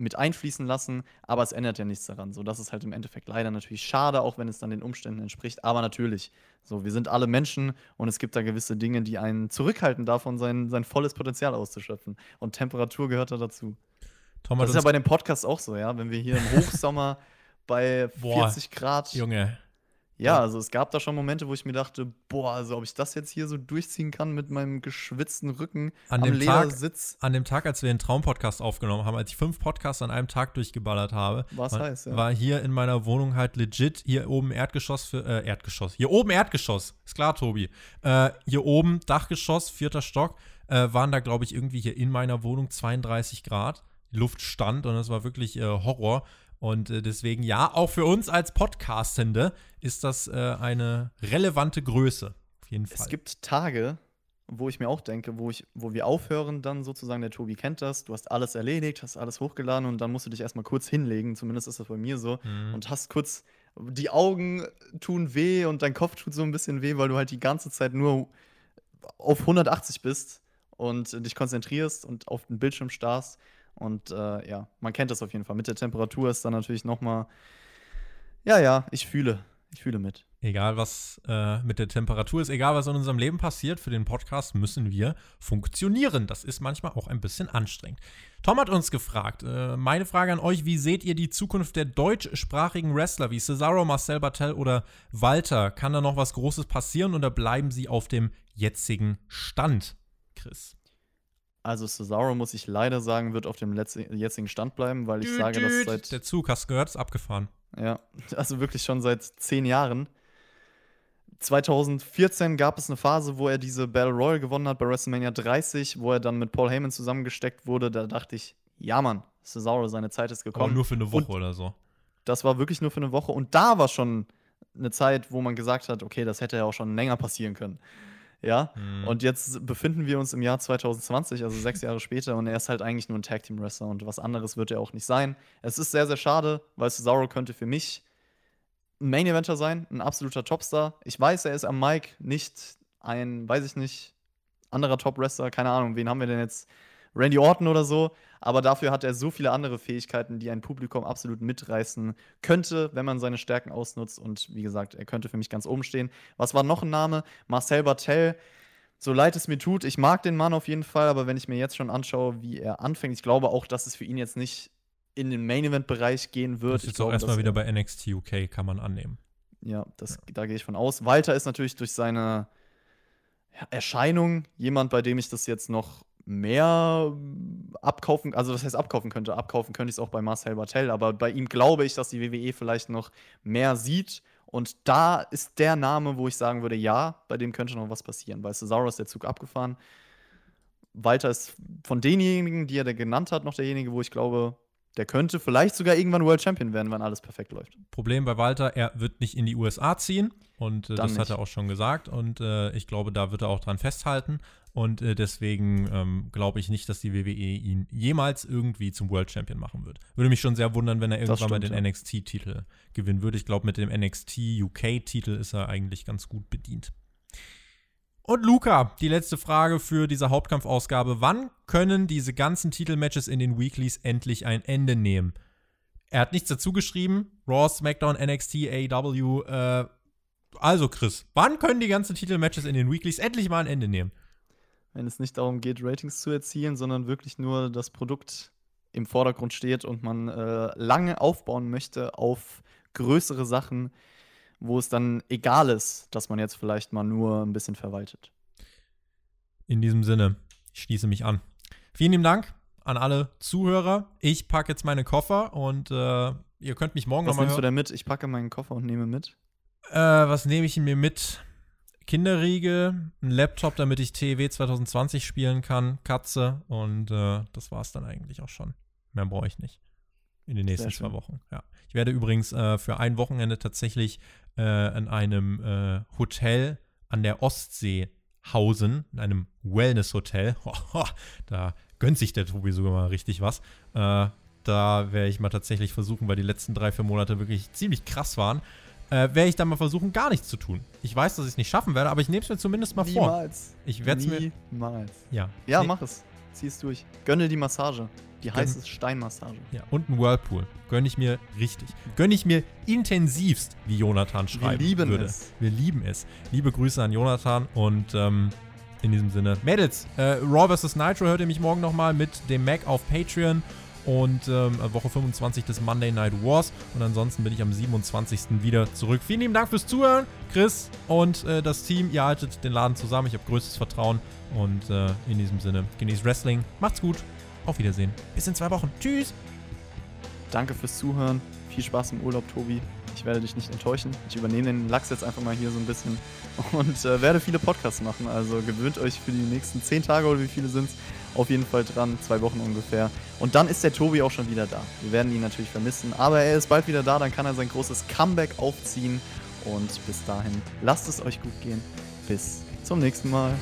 mit einfließen lassen, aber es ändert ja nichts daran. So, das ist halt im Endeffekt leider natürlich schade, auch wenn es dann den Umständen entspricht. Aber natürlich, so, wir sind alle Menschen und es gibt da gewisse Dinge, die einen zurückhalten davon, sein, sein volles Potenzial auszuschöpfen. Und Temperatur gehört da dazu. Thomas, das ist ja bei dem Podcast auch so, ja. Wenn wir hier im [LAUGHS] Hochsommer bei 40 Boah, Grad. Junge, ja, also es gab da schon Momente, wo ich mir dachte, boah, also ob ich das jetzt hier so durchziehen kann mit meinem geschwitzten Rücken an am dem Ledersitz. Tag, an dem Tag, als wir den Traumpodcast aufgenommen haben, als ich fünf Podcasts an einem Tag durchgeballert habe, Was war, heißt, ja. war hier in meiner Wohnung halt legit hier oben Erdgeschoss für äh, Erdgeschoss. Hier oben Erdgeschoss, ist klar, Tobi. Äh, hier oben Dachgeschoss, vierter Stock, äh, waren da glaube ich irgendwie hier in meiner Wohnung 32 Grad. Luft stand und es war wirklich äh, Horror. Und äh, deswegen, ja, auch für uns als Podcastende ist das äh, eine relevante Größe. Auf jeden Fall. Es gibt Tage, wo ich mir auch denke, wo, ich, wo wir aufhören, dann sozusagen, der Tobi kennt das, du hast alles erledigt, hast alles hochgeladen und dann musst du dich erstmal kurz hinlegen, zumindest ist das bei mir so, mhm. und hast kurz, die Augen tun weh und dein Kopf tut so ein bisschen weh, weil du halt die ganze Zeit nur auf 180 bist und dich konzentrierst und auf den Bildschirm starrst und äh, ja, man kennt das auf jeden Fall. Mit der Temperatur ist dann natürlich noch mal, ja, ja, ich fühle, ich fühle mit. Egal was äh, mit der Temperatur ist, egal was in unserem Leben passiert, für den Podcast müssen wir funktionieren. Das ist manchmal auch ein bisschen anstrengend. Tom hat uns gefragt, äh, meine Frage an euch, wie seht ihr die Zukunft der deutschsprachigen Wrestler wie Cesaro, Marcel Bartel oder Walter? Kann da noch was Großes passieren oder bleiben sie auf dem jetzigen Stand, Chris? Also Cesaro, muss ich leider sagen, wird auf dem jetzigen Stand bleiben, weil ich düt, sage, dass seit. Der Zug, hast du gehört, ist abgefahren. Ja, also wirklich schon seit zehn Jahren. 2014 gab es eine Phase, wo er diese Battle Royal gewonnen hat bei WrestleMania 30, wo er dann mit Paul Heyman zusammengesteckt wurde. Da dachte ich, ja Mann, Cesaro, seine Zeit ist gekommen. Aber nur für eine Woche und oder so. Das war wirklich nur für eine Woche. Und da war schon eine Zeit, wo man gesagt hat, okay, das hätte ja auch schon länger passieren können. Ja, mhm. und jetzt befinden wir uns im Jahr 2020, also sechs Jahre später, und er ist halt eigentlich nur ein Tag Team Wrestler und was anderes wird er auch nicht sein. Es ist sehr, sehr schade, weil Cesaro könnte für mich ein Main Eventer sein, ein absoluter Topstar. Ich weiß, er ist am Mic nicht ein, weiß ich nicht, anderer Top Wrestler, keine Ahnung, wen haben wir denn jetzt? Randy Orton oder so, aber dafür hat er so viele andere Fähigkeiten, die ein Publikum absolut mitreißen könnte, wenn man seine Stärken ausnutzt. Und wie gesagt, er könnte für mich ganz oben stehen. Was war noch ein Name? Marcel Bartel. So leid es mir tut, ich mag den Mann auf jeden Fall, aber wenn ich mir jetzt schon anschaue, wie er anfängt, ich glaube auch, dass es für ihn jetzt nicht in den Main-Event-Bereich gehen wird. Das ist jetzt auch erstmal wieder bei NXT UK, kann man annehmen. Ja, das, ja. da gehe ich von aus. Walter ist natürlich durch seine Erscheinung jemand, bei dem ich das jetzt noch mehr abkaufen, also das heißt abkaufen könnte. Abkaufen könnte ich es auch bei Marcel Bartel, aber bei ihm glaube ich, dass die WWE vielleicht noch mehr sieht. Und da ist der Name, wo ich sagen würde, ja, bei dem könnte noch was passieren. Bei Cesaro ist der Zug abgefahren. Walter ist von denjenigen, die er da genannt hat, noch derjenige, wo ich glaube, der könnte vielleicht sogar irgendwann World Champion werden, wenn alles perfekt läuft. Problem bei Walter, er wird nicht in die USA ziehen. Und äh, das nicht. hat er auch schon gesagt. Und äh, ich glaube, da wird er auch dran festhalten. Und äh, deswegen ähm, glaube ich nicht, dass die WWE ihn jemals irgendwie zum World Champion machen wird. Würde mich schon sehr wundern, wenn er irgendwann stimmt, mal den ja. NXT-Titel gewinnen würde. Ich glaube, mit dem NXT UK-Titel ist er eigentlich ganz gut bedient. Und Luca, die letzte Frage für diese Hauptkampfausgabe. Wann können diese ganzen Titelmatches in den Weeklies endlich ein Ende nehmen? Er hat nichts dazu geschrieben. Raw, SmackDown, NXT, AEW. Äh, also, Chris, wann können die ganzen Titelmatches in den Weeklies endlich mal ein Ende nehmen? wenn es nicht darum geht, Ratings zu erzielen, sondern wirklich nur das Produkt im Vordergrund steht und man äh, lange aufbauen möchte auf größere Sachen, wo es dann egal ist, dass man jetzt vielleicht mal nur ein bisschen verwaltet. In diesem Sinne, ich schließe mich an. Vielen lieben Dank an alle Zuhörer. Ich packe jetzt meine Koffer und äh, ihr könnt mich morgen nochmal. Was nimmst du denn mit? Ich packe meinen Koffer und nehme mit. Äh, was nehme ich mir mit? Kinderriegel, ein Laptop, damit ich TEW 2020 spielen kann, Katze und äh, das war es dann eigentlich auch schon. Mehr brauche ich nicht. In den nächsten zwei Wochen. Ja. Ich werde übrigens äh, für ein Wochenende tatsächlich äh, in einem äh, Hotel an der Ostsee hausen, in einem Wellness-Hotel. [LAUGHS] da gönnt sich der Tobi sogar mal richtig was. Äh, da werde ich mal tatsächlich versuchen, weil die letzten drei, vier Monate wirklich ziemlich krass waren äh, werde ich dann mal versuchen, gar nichts zu tun. Ich weiß, dass ich es nicht schaffen werde, aber ich nehme es mir zumindest mal vor. Niemals. Ich werde es mir. Niemals. Ja. Ja, mach es. Zieh es durch. Gönne die Massage. Die Gönn- heiße Steinmassage. Ja, und ein Whirlpool. Gönne ich mir richtig. Gönne ich mir intensivst, wie Jonathan schreiben lieben würde. es. Wir lieben es. Liebe Grüße an Jonathan und ähm, in diesem Sinne. Mädels, äh, Raw vs. Nitro hört ihr mich morgen nochmal mit dem Mac auf Patreon und ähm, Woche 25 des Monday Night Wars. Und ansonsten bin ich am 27. wieder zurück. Vielen lieben Dank fürs Zuhören, Chris und äh, das Team. Ihr haltet den Laden zusammen. Ich habe größtes Vertrauen. Und äh, in diesem Sinne, genießt Wrestling. Macht's gut. Auf Wiedersehen. Bis in zwei Wochen. Tschüss. Danke fürs Zuhören. Viel Spaß im Urlaub, Tobi. Ich werde dich nicht enttäuschen. Ich übernehme den Lachs jetzt einfach mal hier so ein bisschen und äh, werde viele Podcasts machen. Also gewöhnt euch für die nächsten zehn Tage oder wie viele sind es auf jeden Fall dran. Zwei Wochen ungefähr. Und dann ist der Tobi auch schon wieder da. Wir werden ihn natürlich vermissen. Aber er ist bald wieder da. Dann kann er sein großes Comeback aufziehen. Und bis dahin, lasst es euch gut gehen. Bis zum nächsten Mal.